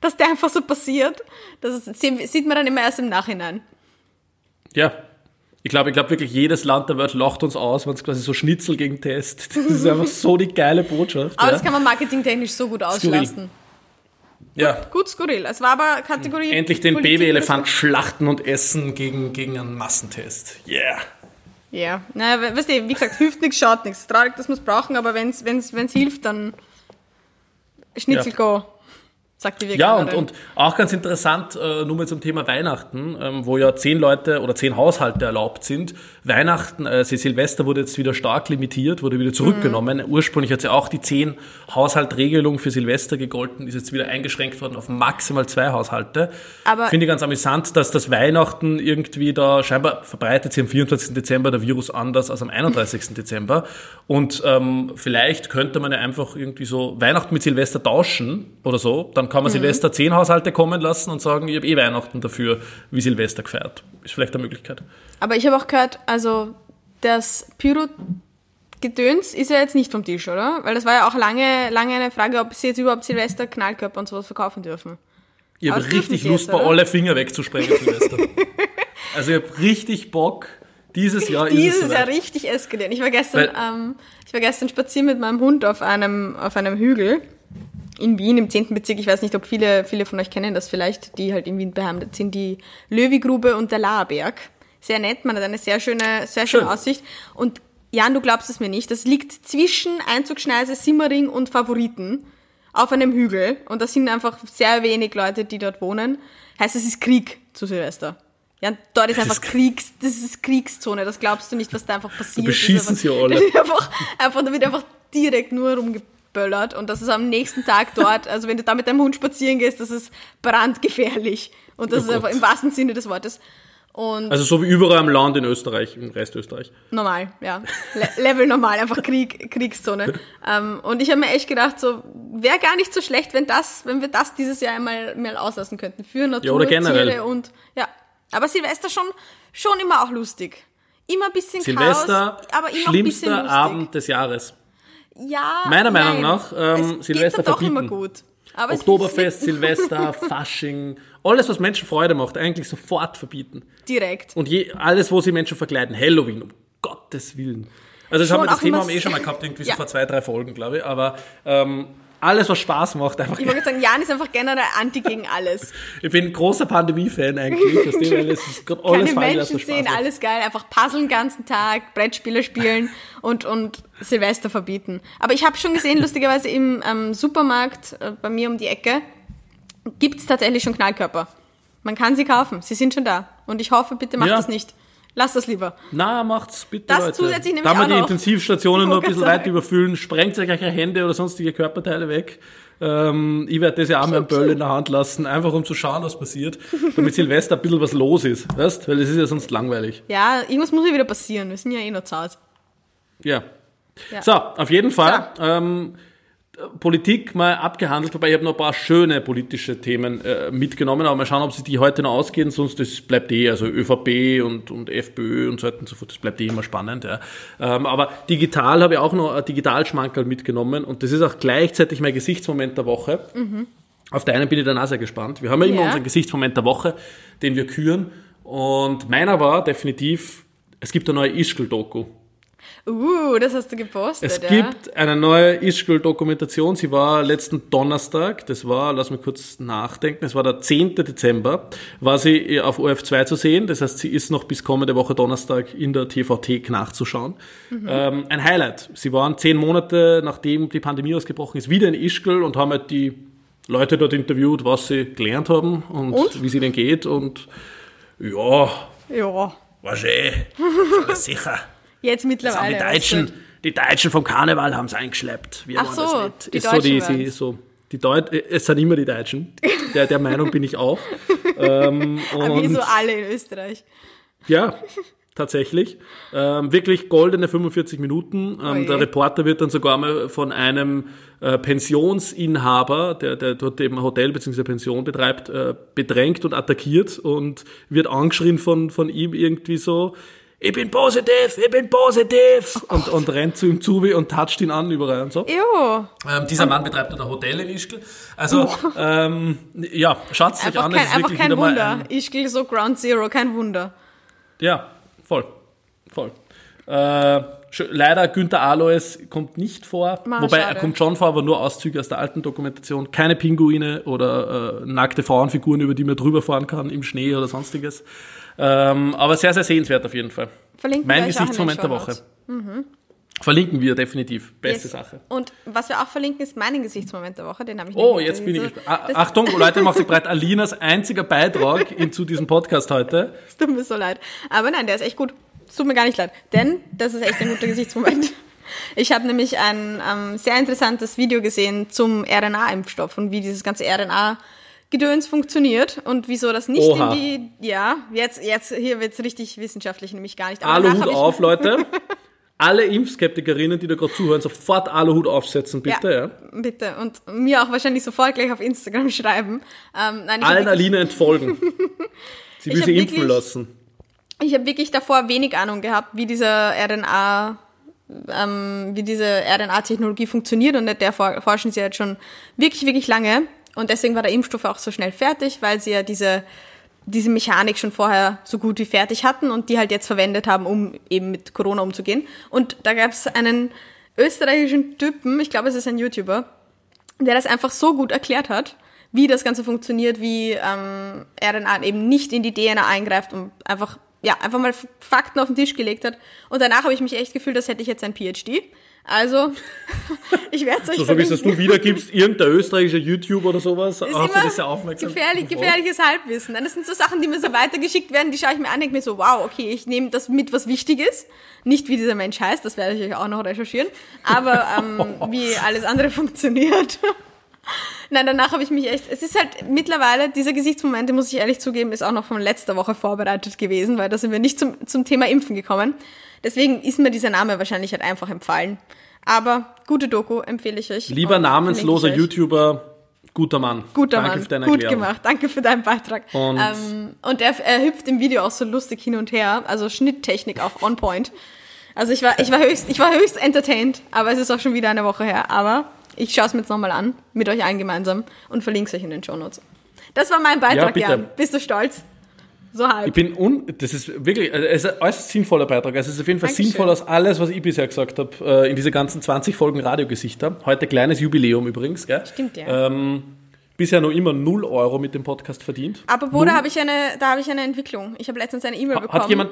dass der einfach so passiert. Das ist, sieht man dann immer erst im Nachhinein. Ja. Ich glaube, ich glaube wirklich, jedes Land der Welt lacht uns aus, wenn es quasi so Schnitzel gegen Test. [laughs] Das ist einfach so die geile Botschaft. Aber ja. das kann man marketingtechnisch so gut auslassen. ja. Gut skurril. Es war aber Kategorie. Endlich den Babyelefant schlachten und essen gegen, gegen einen Massentest. Yeah. Ja, naja, we- weißt du, wie gesagt, hilft nichts, schaut nichts. Traurig, dass wir es brauchen, aber wenn es wenn's, wenn's hilft, dann Schnitzel Ja. go, sagt die Ja, und, und auch ganz interessant, äh, nur mal zum Thema Weihnachten, ähm, wo ja zehn Leute oder zehn Haushalte erlaubt sind. Weihnachten, äh, Silvester wurde jetzt wieder stark limitiert, wurde wieder zurückgenommen. Mhm. Ursprünglich hat ja auch die zehn Haushaltregelung für Silvester gegolten, ist jetzt wieder eingeschränkt worden auf maximal zwei Haushalte. Aber- Finde ich ganz amüsant, dass das Weihnachten irgendwie da scheinbar verbreitet sich am 24. Dezember der Virus anders als am 31. [laughs] Dezember. Und ähm, vielleicht könnte man ja einfach irgendwie so Weihnachten mit Silvester tauschen oder so. Dann kann man Silvester zehn Haushalte kommen lassen und sagen, ich habe eh Weihnachten dafür wie Silvester gefeiert. Ist vielleicht eine Möglichkeit. Aber ich habe auch gehört, also das Pyro-Gedöns ist ja jetzt nicht vom Tisch, oder? Weil das war ja auch lange, lange eine Frage, ob sie jetzt überhaupt Silvester Knallkörper und sowas verkaufen dürfen. Ich habe richtig Lust, bei alle Finger wegzusprengen Silvester. [laughs] also ich habe richtig Bock. Dieses Jahr ist es Dieses Jahr richtig eskalieren. Ich war gestern, ähm, ich war gestern spazieren mit meinem Hund auf einem, auf einem Hügel in Wien im 10. Bezirk. Ich weiß nicht, ob viele, viele von euch kennen das vielleicht, die halt in Wien beheimatet sind, die Löwigrube und der Laerberg. Sehr nett, man hat eine sehr schöne, sehr schöne Schön. Aussicht. Und Jan, du glaubst es mir nicht, das liegt zwischen Einzugsschneise, Simmering und Favoriten auf einem Hügel. Und da sind einfach sehr wenig Leute, die dort wohnen. Heißt, es ist Krieg zu Silvester. Ja, dort ist einfach ist- Kriegs, das ist Kriegszone, das glaubst du nicht, was da einfach passiert. beschießen Das ist sie einfach, alle. Das [laughs] wird einfach, einfach, da wird einfach direkt nur rumgeböllert und das ist am nächsten Tag dort, [laughs] also wenn du da mit deinem Hund spazieren gehst, das ist brandgefährlich. Und das Oh ist Gott. im wahrsten Sinne des Wortes. Und Also so wie überall im Land in Österreich, im Rest Österreich. normal, ja. Le Level normal, einfach Krieg, Kriegszone. ähm, und ich habe mir echt gedacht, so wäre gar nicht so schlecht, wenn das, wenn wir das dieses Jahr einmal mal auslassen könnten. Für Natur, oder generell. Tiere und ja. Aber Silvester schon, schon immer auch lustig. Immer ein bisschen Silvester, Chaos, aber immer ein bisschen lustig. Abend des Jahres. Ja, Meiner Meinung nein. nach, ähm, es Silvester geht doch verbieten. immer gut. Aber es- Oktoberfest, Silvester, [laughs] Fasching, alles, was Menschen Freude macht, eigentlich sofort verbieten. direkt. Und je, alles, wo sie Menschen verkleiden, Halloween, um Gottes Willen. Also das, Schon haben wir, das Thema haben wir eh schon mal gehabt, irgendwie Ja. so vor zwei, drei Folgen, glaube ich. Aber ähm, alles, was Spaß macht, einfach. Ich wollte gerade sagen, Jan ist einfach generell anti gegen alles. [laughs] Ich bin großer Pandemie-Fan eigentlich. Weil es ist alles Keine was Menschen sehen, alles geil, einfach puzzeln den ganzen Tag, Brettspiele spielen und, und Silvester verbieten. Aber ich habe schon gesehen, lustigerweise im ähm, Supermarkt äh, bei mir um die Ecke gibt es tatsächlich schon Knallkörper. Man kann sie kaufen, sie sind schon da. Und ich hoffe, bitte macht Ja. das nicht. Lass das lieber. Na, macht's bitte, Das Leute. zusätzlich nämlich da wir auch die noch. Intensivstationen [laughs] nur ein bisschen wollte weit sagen. überfüllen, sprengt euch eure Hände oder sonstige Körperteile weg. Ähm, ich werde das ja auch mal einen Böll in der Hand lassen, einfach um zu schauen, was passiert, damit Silvester ein bisschen was los ist, weißt? Weil es ist ja sonst langweilig. Ja, irgendwas muss ja wieder passieren. Wir sind ja eh noch Hause. Ja. Ja. So, auf jeden Fall. Ähm, Politik mal abgehandelt, wobei ich habe noch ein paar schöne politische Themen äh, mitgenommen, aber mal schauen, ob sich die heute noch ausgehen, sonst das bleibt eh, also ÖVP und, und FPÖ und so weiter und so fort, das bleibt eh immer spannend. Ja. Ähm, aber digital habe ich auch noch ein Digitalschmankerl mitgenommen und das ist auch gleichzeitig mein Gesichtsmoment der Woche. Auf deinen bin ich dann auch sehr gespannt. Wir haben ja immer Ja. unseren Gesichtsmoment der Woche, den wir küren Und meiner war definitiv, es gibt eine neue Ischgl-Doku. Uh, das hast du gepostet, Es ja. gibt eine neue Ischgl-Dokumentation. Sie war letzten Donnerstag, das war, lass mich kurz nachdenken, es war der 10. Dezember, war sie auf OF2 zu sehen. Das heißt, sie ist noch bis kommende Woche Donnerstag in der TVT nachzuschauen. Ähm, ein Highlight. Sie waren zehn Monate, nachdem die Pandemie ausgebrochen ist, wieder in Ischgl und haben halt die Leute dort interviewt, was sie gelernt haben und, Und? wie es ihnen geht. Und ja, Ja, war schön. [laughs] Sicher. Jetzt mittlerweile. die Deutschen, die Deutschen vom Karneval haben es eingeschleppt. Wir Ach so, das nicht. die ist so die, Deutschen sie, waren's. so, die Deut es sind immer die Deutschen. Der, der Meinung bin ich auch. ähm, [laughs] Aber wie so alle in Österreich. ja, tatsächlich. Ähm, wirklich goldene 45 Minuten. Ähm, der Reporter wird dann sogar mal von einem äh, Pensionsinhaber, der, der dort eben ein Hotel bzw. Pension betreibt, äh, bedrängt und attackiert und wird angeschrien von, von ihm irgendwie so, ich bin positiv, ich bin positiv und, und rennt zu ihm zu und toucht ihn an überall und so. Jo, Ähm, dieser Mann betreibt ein Hotel in Ischgl. Also, ähm, ja, schaut euch einfach an, kein, es ist einfach wirklich kein Wunder. ein, Ich gehe so Ground Zero, kein Wunder. Ja, voll. Voll. Äh, leider Günther Alois kommt nicht vor. Ma, Wobei schade. er kommt schon vor, aber nur Auszüge aus der alten Dokumentation. Keine Pinguine oder äh, nackte Frauenfiguren, über die man drüber fahren kann im Schnee oder sonstiges. Ähm, aber sehr, sehr sehenswert auf jeden Fall. Verlinken wir mein Gesichtsmoment der Woche. Shownotes. Verlinken wir definitiv. Beste Yes. Sache. Und was wir auch verlinken, ist meinen Gesichtsmoment der Woche. Den habe ich Oh, jetzt bin ich gespannt. Ah, Achtung, [laughs] Leute, macht sich bereit. Alinas einziger Beitrag in, zu diesem Podcast heute. Es tut mir so leid. Aber nein, der ist echt gut. Es tut mir gar nicht leid. Denn das ist echt ein guter Gesichtsmoment. Ich habe nämlich ein ähm, sehr interessantes Video gesehen zum RNA-Impfstoff und wie dieses ganze RNA-Gedöns funktioniert und wieso das nicht Oha. in die. Ja, jetzt, jetzt hier wird's richtig wissenschaftlich, nämlich gar nicht. Aluhut auf, Leute. [laughs] Alle Impfskeptikerinnen, die da gerade zuhören, sofort Aluhut aufsetzen, bitte. Ja. Bitte. Und mir auch wahrscheinlich sofort gleich auf Instagram [laughs] schreiben. Ähm, nein, Allen Aline entfolgen. [laughs] Sie will sie impfen lassen. Ich habe wirklich davor wenig Ahnung gehabt, wie dieser RNA, ähm, wie diese RNA-Technologie funktioniert und der for- forschen sie jetzt schon wirklich, wirklich lange. Und deswegen war der Impfstoff auch so schnell fertig, weil sie ja diese, diese Mechanik schon vorher so gut wie fertig hatten und die halt jetzt verwendet haben, um eben mit Corona umzugehen. Und da gab es einen österreichischen Typen, ich glaube, es ist ein YouTuber, der das einfach so gut erklärt hat, wie das Ganze funktioniert, wie ähm, RNA eben nicht in die DNA eingreift und einfach, ja, einfach mal Fakten auf den Tisch gelegt hat. Und danach habe ich mich echt gefühlt, als hätte ich jetzt ein PhD. Also, [laughs] ich werde es euch So, so wie es das du wiedergibst, irgendein österreichischer YouTuber oder sowas, Ist hast du immer das ja aufmerksam. gefährlich, gefährliches Halbwissen. Das sind so Sachen, die mir so weitergeschickt werden, die schaue ich mir an, denke mir so, wow, okay, ich nehme das mit, was wichtig ist. Nicht, wie dieser Mensch heißt, das werde ich euch auch noch recherchieren, aber ähm, [laughs] wie alles andere funktioniert. [laughs] Nein, danach habe ich mich echt, es ist halt mittlerweile, diese Gesichtsmomente, muss ich ehrlich zugeben, ist auch noch von letzter Woche vorbereitet gewesen, weil da sind wir nicht zum, zum Thema Impfen gekommen. Deswegen ist mir dieser Name wahrscheinlich halt einfach empfallen. Aber gute Doku empfehle ich euch. Lieber namensloser. YouTuber, guter Mann. Guter Danke Mann, für deine gut Erklärung. gemacht, danke für deinen Beitrag. Und- ähm, und er, er hüpft im Video auch so lustig hin und her, also Schnitttechnik auch on point. Also ich war, ich war höchst, ich war höchst entertained, aber es ist auch schon wieder eine Woche her. Aber ich schaue es mir jetzt nochmal an, mit euch allen gemeinsam und verlinke es euch in den Shownotes. Das war mein Beitrag, bitte. Jan. Bist du stolz? So halb. Ich bin un, das ist wirklich, also es ist ein äußerst sinnvoller Beitrag. Also es ist auf jeden Fall Dankeschön. sinnvoller als alles, was ich bisher gesagt habe, äh, in diese ganzen 20 Folgen Radiogesichter. Heute kleines Jubiläum übrigens, gell? Stimmt, ja. Ähm, bisher noch immer 0 Euro mit dem Podcast verdient. Apropos, da habe ich eine, da habe ich eine Entwicklung. Ich habe letztens eine E-Mail bekommen. Hat jemand,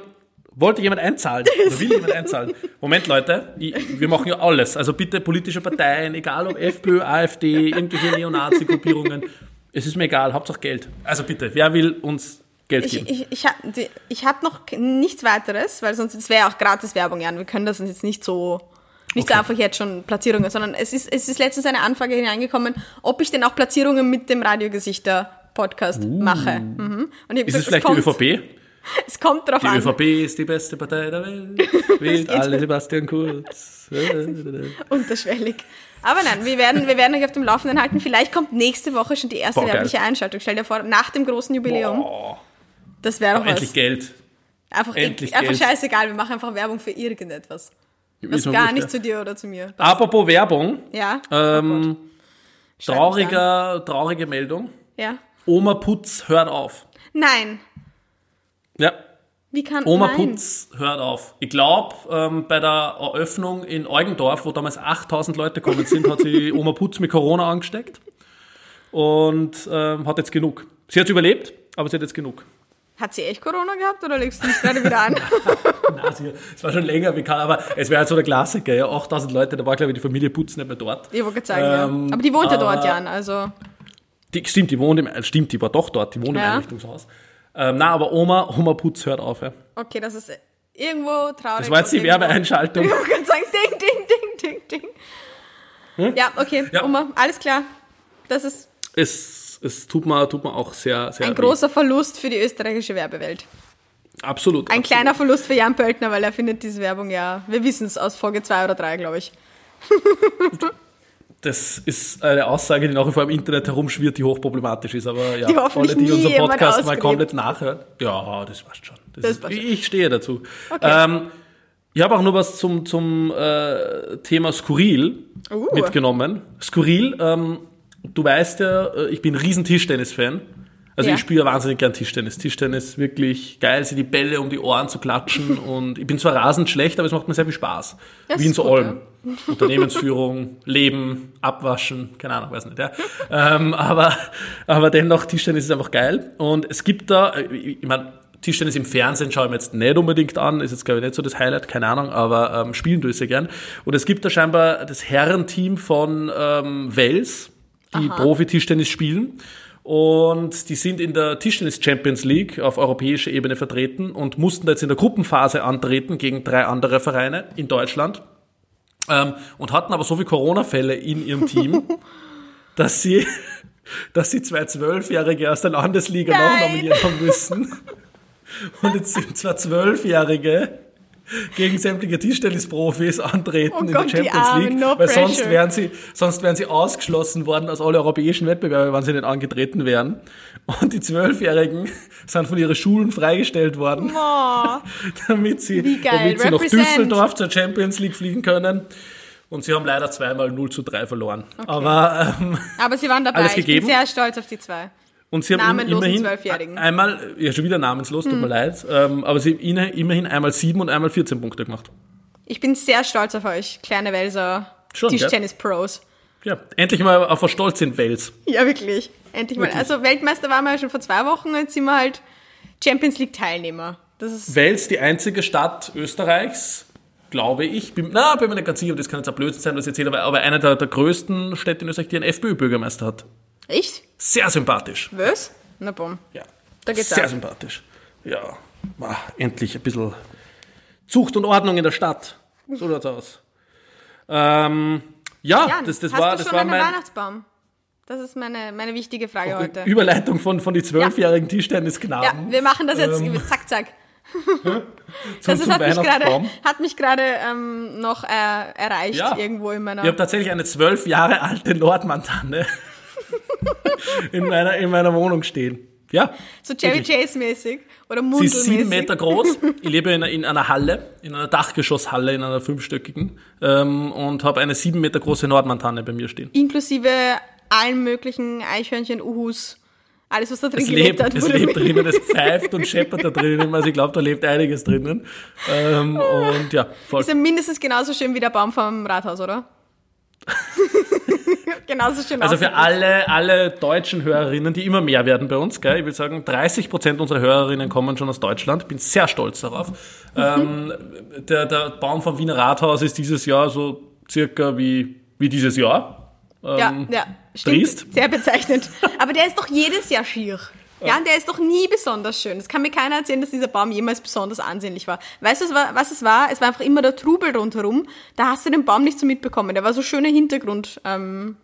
wollte jemand einzahlen? [laughs] Oder will jemand einzahlen? Moment, Leute, ich, wir machen ja alles. Also bitte politische Parteien, egal ob FPÖ, AfD, irgendwelche Neonazi-Gruppierungen. Es ist mir egal, Hauptsache Geld. Also bitte, wer will uns Geld Ich, geben? ich, ich habe ich hab noch nichts weiteres, weil sonst es wäre auch gratis Werbung, Jan. Wir können das jetzt nicht so nicht so Okay. einfach jetzt schon Platzierungen, sondern es ist, es ist letztens eine Anfrage hineingekommen, ob ich denn auch Platzierungen mit dem Radiogesichter-Podcast mache. Mhm. Und ich Uh. ist es gesagt, vielleicht kommt, die ÖVP? [laughs] Es kommt drauf Die an. ÖVP ist die beste Partei der Welt. [laughs] Wählt alle. Sebastian Kurz. [laughs] Unterschwellig. Aber nein, wir werden, wir werden euch auf dem Laufenden halten. Vielleicht kommt nächste Woche schon die erste Boah, geil. werbliche Einschaltung. Stell dir vor, nach dem großen Jubiläum. Boah, Das wäre doch endlich was. Geld. Einfach, endlich einfach Geld. scheißegal, wir machen einfach Werbung für irgendetwas. Was gar wurscht, nicht ja. zu dir oder zu mir. passt. Apropos Werbung. Ja? Ähm, Schreib trauriger, traurige Meldung. Ja. Oma Putz hört auf. Nein. Ja. Wie kann Oma nein. Putz hört auf. Ich glaube, ähm, bei der Eröffnung in Eugendorf, wo damals 8000 Leute gekommen sind, hat sie [laughs] Oma Putz mit Corona angesteckt und ähm, hat jetzt genug. Sie hat überlebt, aber sie hat jetzt genug. Hat sie echt Corona gehabt oder legst du dich gerade wieder an? [laughs] Nein, es war schon länger bekannt, aber es wäre halt so der Klassiker, ja, 8000 Leute, da war glaube ich die Familie Putz nicht mehr dort. ich wollte sagen, Ähm, ja. Aber die wohnt ja dort, aber- Jan, also. Die, stimmt, die wohnt im, äh, stimmt, die war doch dort, die wohnt im Ja. Einrichtungshaus. Ähm, na, aber Oma, Oma Putz hört auf, ja. Okay, das ist irgendwo traurig. Das war jetzt die Werbeeinschaltung. [laughs] Ich gerade sagen, ding, ding, ding, ding, ding. Ja, okay, Ja. Oma, alles klar. Das ist Es, es tut mir, tut mir auch sehr, sehr ein weh. großer Verlust für die österreichische Werbewelt. Absolut. Ein absolut. kleiner Verlust für Jan Pöltner, weil er findet diese Werbung ja, wir wissen es aus Folge 2 oder 3, glaube ich. [laughs] Das ist eine Aussage, die nach wie vor im Internet herumschwirrt, die hochproblematisch ist. Aber ja, Die alle, die unseren Podcast mal komplett nachhören. Ja, das passt schon. Das Das ist, passt schon. ich stehe dazu. Okay. Ähm, ich habe auch noch was zum, zum äh, Thema Skurril Uh. mitgenommen. Skurril, ähm, du weißt ja, äh, ich bin ein riesen Tischtennis-Fan. Also Ja. ich spiele wahnsinnig gern Tischtennis. Tischtennis ist wirklich geil, sie die Bälle um die Ohren zu klatschen [laughs] und ich bin zwar rasend schlecht, aber es macht mir sehr viel Spaß. Das Wie in so gut, Olm. [laughs] Unternehmensführung, Leben, Abwaschen, keine Ahnung, weiß nicht, ja. ähm, aber, aber dennoch, Tischtennis ist einfach geil. Und es gibt da, äh, ich meine, Tischtennis im Fernsehen schaue ich mir jetzt nicht unbedingt an, ist jetzt glaube ich nicht so das Highlight, keine Ahnung, aber ähm, spielen tue ich sehr gern. Und es gibt da scheinbar das Herrenteam von ähm, Wales, die Profi-Tischtennis spielen. Und die sind in der Tischtennis Champions League auf europäischer Ebene vertreten und mussten da jetzt in der Gruppenphase antreten gegen drei andere Vereine in Deutschland. Ähm, und hatten aber so viele Corona-Fälle in ihrem Team, [laughs] dass sie, dass sie zwei Zwölfjährige aus der Landesliga Nein. nachnominiert haben müssen. Und jetzt sind zwei Zwölfjährige gegen sämtliche Tischtennisprofis antreten Oh in Gott, der Champions Armen, League, no weil sonst wären sie, sonst wären sie ausgeschlossen worden aus alle europäischen Wettbewerbe, wenn sie nicht angetreten wären. Und die Zwölfjährigen sind von ihren Schulen freigestellt worden, Oh, [laughs] damit sie, damit sie nach. Düsseldorf zur Champions League fliegen können. Und sie haben leider zweimal 0 zu 3 verloren. Aber ähm, aber sie waren [laughs] dabei. Alles Ich bin gegeben? sehr stolz auf die zwei. Und sie haben immerhin Zwölfjährigen. Einmal, ja schon wieder namenslos, tut mir leid, ähm, aber sie haben ihnen immerhin einmal sieben und einmal 14 Punkte gemacht. Ich bin sehr stolz auf euch, kleine Welser? Tischtennis-Pros. Ja, endlich mal auf ein Stolz in Wales. Ja, wirklich. Endlich mal. Wirklich. Also Weltmeister waren wir ja schon vor zwei Wochen, jetzt sind wir halt Champions League-Teilnehmer. Das ist Wales, die einzige Stadt Österreichs, glaube ich, bin, na, bin mir nicht ganz sicher, das kann jetzt auch Blödsinn sein, was ich erzähle, aber, aber einer der, der größten Städte in Österreich, die einen FPÖ-Bürgermeister hat. Echt? Sehr sympathisch. Was? Na bumm. Ja. Da geht's Sehr ab. sympathisch. Ja. Ah, endlich ein bisschen Zucht und Ordnung in der Stadt. So schaut's aus. Ähm, ja, Jan, das, das hast war, du das schon war einen mein Weihnachtsbaum? Das ist meine, meine wichtige Frage heute. Überleitung von, von die zwölfjährigen Ja, Tischtennisknaben wir machen das jetzt Ähm, zack, zack. [laughs] zum, [laughs] Das ist, hat mich gerade Weihnachtsbaum. hat mich gerade ähm, noch äh, erreicht Ja. irgendwo in meiner. Ich habe tatsächlich eine zwölf Jahre alte Nordmantanne [laughs] in, meiner, in meiner Wohnung stehen. Ja. so Jerry. Chase mäßig oder Sie Mundelmäßig. ist sieben Meter groß. Ich lebe in, in einer Halle, in einer Dachgeschosshalle, in einer fünfstöckigen ähm, und habe eine sieben Meter große Nordmantanne bei mir stehen. Inklusive allen möglichen Eichhörnchen, Uhus, alles was da drin Es lebt, hat. es lebt drinnen, es pfeift und scheppert da drinnen. Also ich glaube, da lebt einiges drinnen. Ähm, und ja, voll. Ist ja mindestens genauso schön wie der Baum vom Rathaus, oder? [laughs] genauso schön Also für alle, alle deutschen Hörerinnen, die immer mehr werden bei uns, gell? ich würde sagen, 30 Prozent unserer Hörerinnen kommen schon aus Deutschland. Bin sehr stolz darauf. Ähm, der, der Baum vom Wiener Rathaus ist dieses Jahr so circa wie, wie dieses Jahr. Ja, Ähm, ja, stimmt. Triest. Sehr bezeichnend. Aber der ist doch jedes Jahr schier. Ja, und der ist doch nie besonders schön. Es kann mir keiner erzählen, dass dieser Baum jemals besonders ansehnlich war. Weißt du, was es war? Es war einfach immer der Trubel rundherum. Da hast du den Baum nicht so mitbekommen. Der war so schöner Hintergrund, ähm,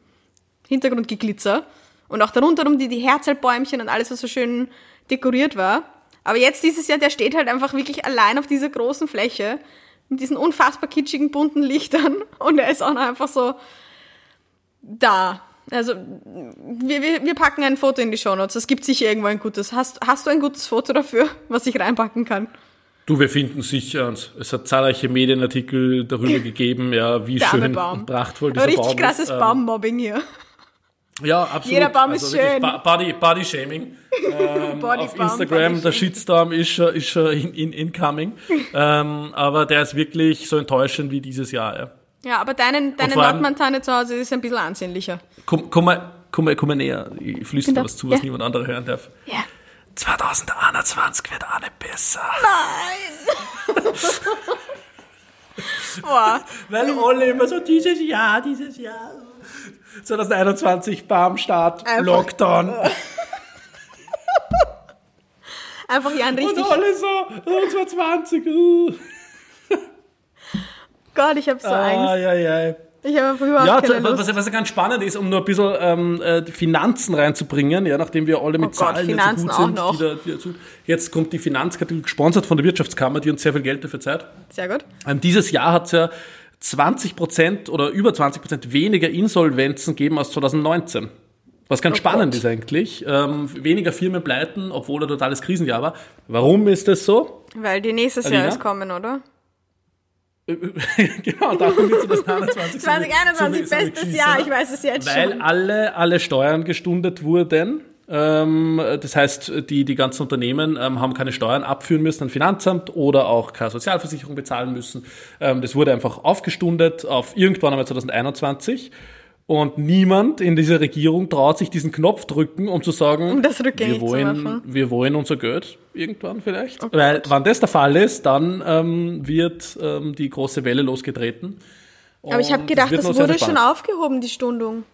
Hintergrundgeglitzer. Und auch da rundherum die, die Herzlbäumchen und alles, was so schön dekoriert war. Aber jetzt dieses Jahr, der steht halt einfach wirklich allein auf dieser großen Fläche mit diesen unfassbar kitschigen, bunten Lichtern. Und er ist auch noch einfach so da. Also, wir, wir, wir packen ein Foto in die Shownotes. Es gibt sicher irgendwo ein gutes. Hast, hast du ein gutes Foto dafür, [laughs] was ich reinpacken kann? Du, wir finden sicher eins. Es hat zahlreiche Medienartikel darüber [laughs] gegeben, ja, wie Der schön Baum. und prachtvoll dieser richtig Baum krasses ist. Ähm, Baummobbing hier. Ja, [laughs] absolut. Jeder Baum ist wirklich schön. Body, Body Shaming. Ähm, Body auf Baum, Instagram, Body der. Shitstorm ist schon, ist in, in, incoming. ähm, aber der ist wirklich so enttäuschend wie dieses Jahr. Ja. Ja, aber deine, deine Nordmontane zu Hause ist ein bisschen ansehnlicher. Komm, komm, mal, komm, mal, komm mal näher. Ich flüstere was zu, was Ja. niemand anderer hören darf. Ja. 2021 wird auch nicht besser. [laughs] Boah. Weil alle immer so dieses Jahr, dieses Jahr. 2021 Bam, Start, Einfach- Lockdown. [laughs] Einfach Und richtig. alle so, oh, 2020. Uh. Gott, ich hab so Angst. Ai, ai, ai. Ich habe überhaupt Ja, keine was, Lust. was ja ganz spannend ist, um nur ein bisschen ähm, äh, Finanzen reinzubringen, ja, nachdem wir alle mit Oh Gott, Zahlen nicht so Finanzen gut auch sind. noch. Die da, die dazu, jetzt kommt die Finanzkategorie, gesponsert von der Wirtschaftskammer, die uns sehr viel Geld dafür zahlt. Sehr gut. Ähm, dieses Jahr hat es ja 20 Prozent oder über 20 Prozent weniger Insolvenzen gegeben als 2019. Was ganz Oh spannend Gott. ist eigentlich. Ähm, weniger Firmen pleiten, obwohl ein totales Krisenjahr war. Warum ist das so? Weil die nächstes Alina? Jahr ist kommen, oder? [laughs] genau, darum wird 2021 so eine- 2021, so eine- so eine bestes Jahr, ich weiß es jetzt Weil schon. alle, alle Steuern gestundet wurden. Ähm, das heißt, die, die ganzen Unternehmen ähm, haben keine Steuern abführen müssen an Finanzamt oder auch keine Sozialversicherung bezahlen müssen. Ähm, das wurde einfach aufgestundet auf irgendwann einmal 2021. Und niemand in dieser Regierung traut sich diesen Knopf drücken, um zu sagen, Um das wir wollen, wir wollen unser Geld irgendwann vielleicht. Oh Weil, wenn das der Fall ist, dann ähm, wird ähm, die große Welle losgetreten. Aber ich habe gedacht, das sehr, wurde schon aufgehoben, die Stundung.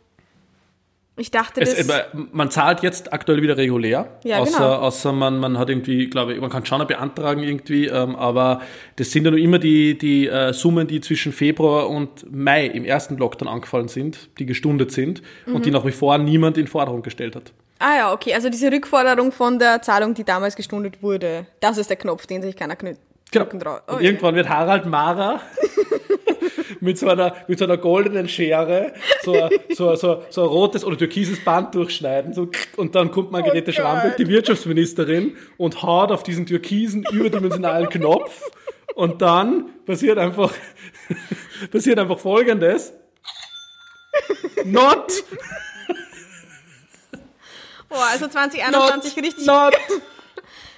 Ich dachte, Es, das... äh, man zahlt jetzt aktuell wieder regulär, Ja, außer, genau. außer man, man hat irgendwie, glaube ich, man kann schon beantragen irgendwie, ähm, aber das sind ja nur immer die, die äh, Summen, die zwischen Februar und Mai im ersten Lockdown angefallen sind, die gestundet sind und Mhm. die nach wie vor niemand in Forderung gestellt hat. Ah ja, okay. Also diese Rückforderung von der Zahlung, die damals gestundet wurde, das ist der Knopf, den sich keiner knü- Genau. Und Oh je. irgendwann wird Harald Mara [laughs] mit so einer, mit so einer goldenen Schere so, ein- so, so, so ein rotes oder türkises Band durchschneiden. So, und dann kommt Margarete Oh Schrambeck, die Wirtschaftsministerin, und haut auf diesen türkisen überdimensionalen Knopf. Und dann passiert einfach, [laughs] passiert einfach Folgendes. Not, Oh, also 2021 not, richtig, not.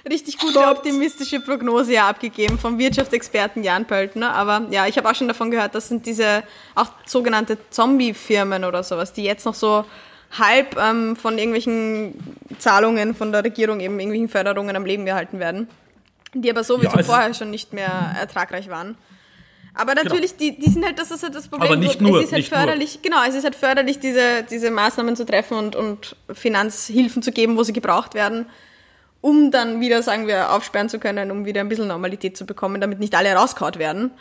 Richtig gute not. optimistische Prognose ja abgegeben vom Wirtschaftsexperten Jan Pöltner. Aber ja, ich habe auch schon davon gehört, das sind diese auch sogenannte Zombie-Firmen oder sowas, die jetzt noch so halb ähm, von irgendwelchen Zahlungen von der Regierung, eben irgendwelchen Förderungen am Leben gehalten werden, die aber sowieso Ja, ist- vorher schon nicht mehr ertragreich waren. Aber natürlich, die, die sind halt, das ist halt das Problem. Aber nicht nur, es ist halt nicht nur. förderlich, genau, es ist halt förderlich, diese, diese Maßnahmen zu treffen und, und Finanzhilfen zu geben, wo sie gebraucht werden, um dann wieder, sagen wir, aufsperren zu können, um wieder ein bisschen Normalität zu bekommen, damit nicht alle rauskaut werden.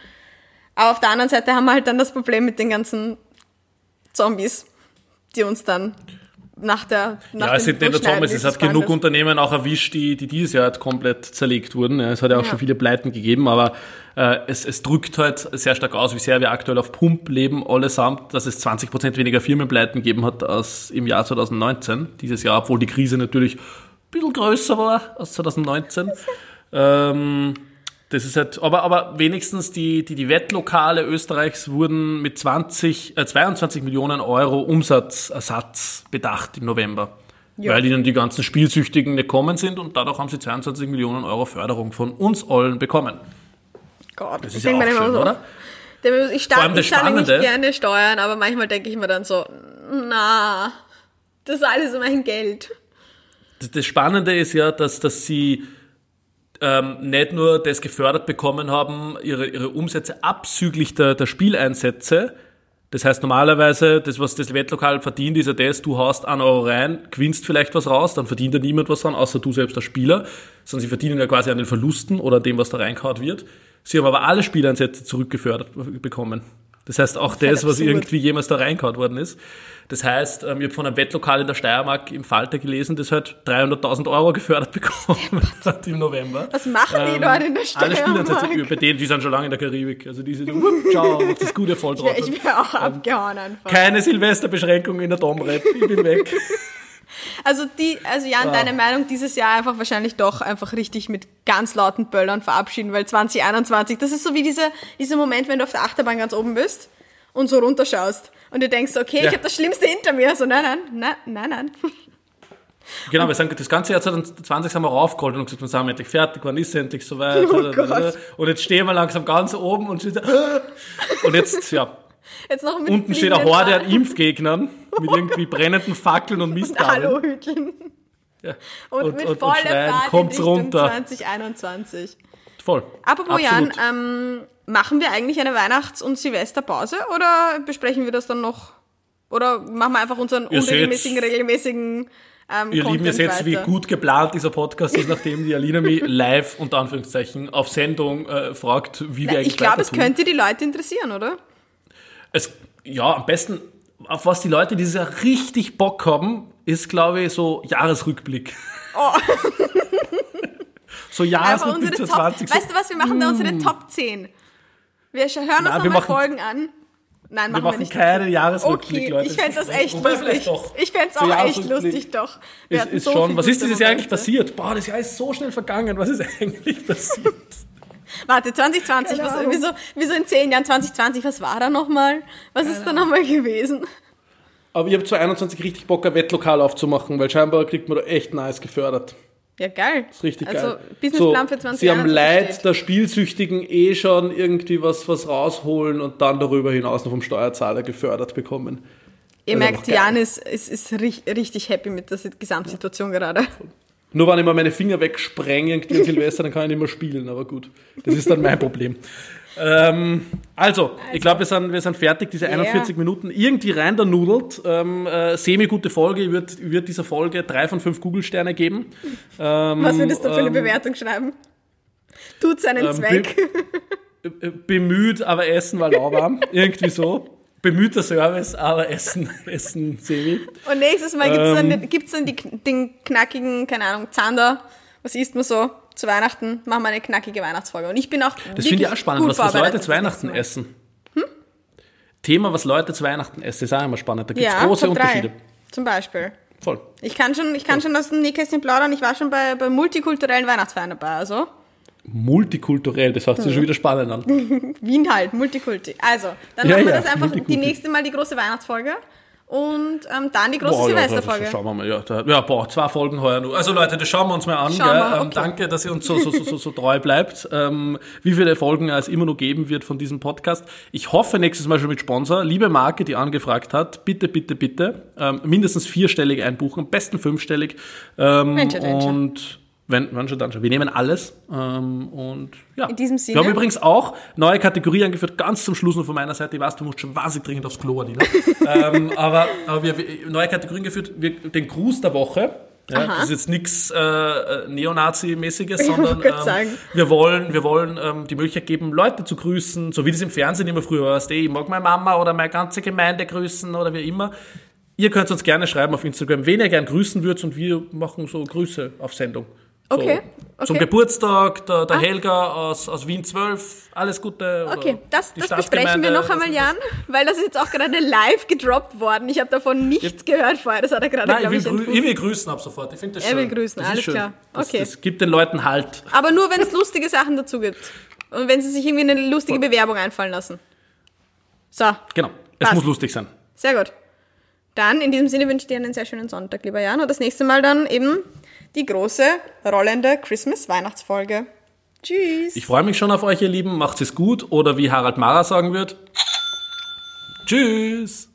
Aber auf der anderen Seite haben wir halt dann das Problem mit den ganzen Zombies, die uns dann nach der nach Ja, es sind nicht nur Zombies, es hat genug Unternehmen auch erwischt, die, die dieses Jahr halt komplett zerlegt wurden. Ja, Es hat ja auch Ja. schon viele Pleiten gegeben, aber äh, es, es drückt halt sehr stark aus, wie sehr wir aktuell auf Pump leben, allesamt, dass es 20% weniger Firmenpleiten gegeben hat als im Jahr 2019, dieses Jahr, obwohl die Krise natürlich bisschen größer war als 2019. Ähm, das ist halt, aber, aber wenigstens die, die, die Wettlokale Österreichs wurden mit 20, äh, 22 Millionen Euro Umsatzersatz bedacht im November. Ja. Weil ihnen die ganzen Spielsüchtigen gekommen sind und dadurch haben sie 22 Millionen Euro Förderung von uns allen bekommen. Gott, Das ist ja auch schön, so, oder? Der- Ich, starte, ich zahle nicht gerne Steuern, aber manchmal denke ich mir dann so, na, das ist alles mein Geld. Das, Spannende ist ja, dass, dass sie ähm, nicht nur das gefördert bekommen haben, ihre, ihre Umsätze abzüglich der, der Spieleinsätze. Das heißt, normalerweise, das, was das Wettlokal verdient, ist ja das, du haust einen Euro rein, gewinnst vielleicht was raus, dann verdient da niemand was dran, außer du selbst als Spieler. Sondern sie verdienen ja quasi an den Verlusten oder dem, was da reingehauen wird. Sie haben aber alle Spieleinsätze zurückgefördert bekommen. Das heißt, auch halt das, was absurd. irgendwie jemals da reingehauen worden ist. Das heißt, ähm, ich habe von einem Wettlokal in der Steiermark im Falter gelesen, das halt 300.000 Euro gefördert bekommen [laughs] hat im November. Was machen die Ähm, dort in der Alle Spieleinsätze, Steiermark? bei denen, die sind schon lange in der Karibik. Also die sind, wupp, ciao, macht das gute [laughs] Ich Volltrottel. wäre auch abgehauen einfach. Keine Silvesterbeschränkung in der Domrep, ich bin weg. [laughs] Also die, also Jan, deine Meinung dieses Jahr einfach wahrscheinlich doch einfach richtig mit ganz lauten Böllern verabschieden, weil 2021, das ist so wie diese, dieser Moment, wenn du auf der Achterbahn ganz oben bist und so runterschaust. Und du denkst, okay, Ja. ich habe das Schlimmste hinter mir. So, nein, nein, nein, nein, nein. [laughs] Genau, wir sagen, das ganze Jahr 2020 sind wir raufgeholt und gesagt, wir sind endlich fertig, wann ist es endlich soweit? [laughs] Oh und jetzt stehen wir langsam ganz oben und, [laughs] und jetzt, ja, Jetzt noch mit unten steht eine Horde an Impfgegnern mit irgendwie brennenden Fackeln und [laughs] und Mistgabeln. Aluhüteln. Ja. Und, Und- mit und- und voller schreien, Fahrt in kommt's Richtung runter. 2021. Voll. Apropos. Jan, ähm, machen wir eigentlich eine Weihnachts- und Silvesterpause oder besprechen wir das dann noch? Oder machen wir einfach unseren Ihr seht's. unregelmäßigen, regelmäßigen ähm, Ihr Lieben, ihr seht, wie gut geplant dieser Podcast ist, nachdem die Alina mich [laughs] live, unter Anführungszeichen, auf Sendung äh, fragt, wie wir eigentlich Ich glaube, es könnte die Leute interessieren, oder? Es, ja, am besten, auf was die Leute dieses Jahr richtig Bock haben, ist, glaube ich, so Jahresrückblick. Oh. [laughs] so Jahresrückblick unsere zu Top, 20. weißt du was, wir machen da unsere Top 10. Wir hören uns Nein, wir nochmal Folgen an. Nein, wir machen wir machen nicht. keinen Jahresrückblick, Okay, Leute. ich fände das echt Wobei lustig. doch. Ich fände es auch echt lustig, doch. Wir Ist, ist so schon, was ist dieses Jahr eigentlich passiert? Boah, das Jahr ist so schnell vergangen. Was ist [laughs] eigentlich passiert? Warte, 2020, Keine was, wieso, wieso in zehn Jahren 2020, was war da nochmal? Was ist da nochmal gewesen? Aber ich habe 2021 richtig Bock, ein Wettlokal aufzumachen, weil scheinbar kriegt man da echt nice gefördert. Ja, geil. Das ist richtig also, geil. Businessplan so, für 2021 Sie haben Leid steht. der Spielsüchtigen eh schon irgendwie was, was rausholen und dann darüber hinaus noch vom Steuerzahler gefördert bekommen. Ihr ist merkt. Jan ist, ist, ist ri- richtig happy mit der Gesamtsituation gerade. Nur wenn ich mal meine Finger wegsprenge irgendwie an [laughs] Silvester, dann kann ich nicht mehr spielen, aber gut. Das ist dann mein Problem. Ähm, also, ich glaube, wir sind, wir sind fertig, diese 41 Minuten irgendwie rein der Nudelt. Ähm, äh, semi-gute Folge. Ich würde würd dieser Folge drei von fünf Google-Sterne geben. Ähm, Was würdest du für eine ähm, Bewertung schreiben? Tut seinen Ähm, Zweck. äh, bemüht, aber Essen war lauwarm. [laughs] Irgendwie so. Bemühter Service, aber Essen, [laughs] Essen semi. Und nächstes Mal gibt's Ähm. dann, gibt's dann die, den knackigen, keine Ahnung, Zander. Was isst man so? Zu Weihnachten machen wir eine knackige Weihnachtsfolge. Und ich bin auch. Das finde ich auch spannend, was, was Leute zu Weihnachten essen. essen. Thema, was Leute zu Weihnachten essen, ist auch immer spannend. Da gibt es Ja, große Unterschiede. Zum Beispiel. Voll. Ich kann schon, ich kann schon aus dem Nähkästchen plaudern. Ich war schon bei, bei multikulturellen Weihnachtsfeiern dabei. Also Multikulturell, das hört sich schon wieder spannend an. [laughs] Wien halt, Multikulti. Also, dann Ja, machen wir ja, das einfach die nächste Mal die große Weihnachtsfolge und ähm, dann die große Boah, ja, Silvesterfolge. das schauen wir mal. Ja, da, ja, boah, zwei Folgen heuer nur. Also Leute, das schauen wir uns mal an. Wir, Ähm, okay. danke, dass ihr uns so, so, so, so, so treu bleibt. Ähm, wie viele Folgen es immer noch geben wird von diesem Podcast. Ich hoffe nächstes Mal schon mit Sponsor. Liebe Marke, die angefragt hat, bitte, bitte, bitte ähm, mindestens vierstellig einbuchen, am besten fünfstellig. Ähm, schon. und wenn, wenn schon, dann schon. Wir nehmen alles. Ähm, und ja. In diesem Sinne. Wir haben übrigens auch neue Kategorie angeführt, ganz zum Schluss nur von meiner Seite. Ich weiß, du musst schon wahnsinnig dringend aufs Klo, Adina. [laughs] ähm, aber aber wir, wir neue Kategorien geführt, wir, den Gruß der Woche. Ja, Aha. das ist jetzt nichts äh, Neonazi-mäßiges, sondern ähm, wir wollen, wir wollen ähm, die Möglichkeit geben, Leute zu grüßen, so wie das im Fernsehen immer früher war. Ich mag meine Mama oder meine ganze Gemeinde grüßen oder wie immer. Ihr könnt uns gerne schreiben auf Instagram, wen ihr gern grüßen würdet und wir machen so Grüße auf Sendung. So, Okay, Zum okay. Geburtstag, der, der Ah. Helga aus, aus Wien 12, alles Gute. Okay, das, das besprechen wir noch einmal, Jan, weil das ist jetzt auch gerade live gedroppt worden. Ich habe davon nichts gehört vorher. Das hat er gerade, ich glaube will, ich, entfunden. ich will grüßen ab sofort. Ich finde das Er schön. will grüßen, das alles klar. Das, Okay. das gibt den Leuten Halt. Aber nur, wenn es lustige Sachen dazu gibt. Und wenn sie sich irgendwie eine lustige. Bewerbung einfallen lassen. So, Genau. Es Passt. muss lustig sein. sehr gut. Dann, in diesem Sinne wünsche ich dir einen sehr schönen Sonntag, lieber Jan. Und das nächste Mal dann eben die große, rollende Christmas-Weihnachtsfolge. Tschüss. Ich freue mich schon auf euch, ihr Lieben. Macht es gut. Oder wie Harald Mara sagen wird. Tschüss.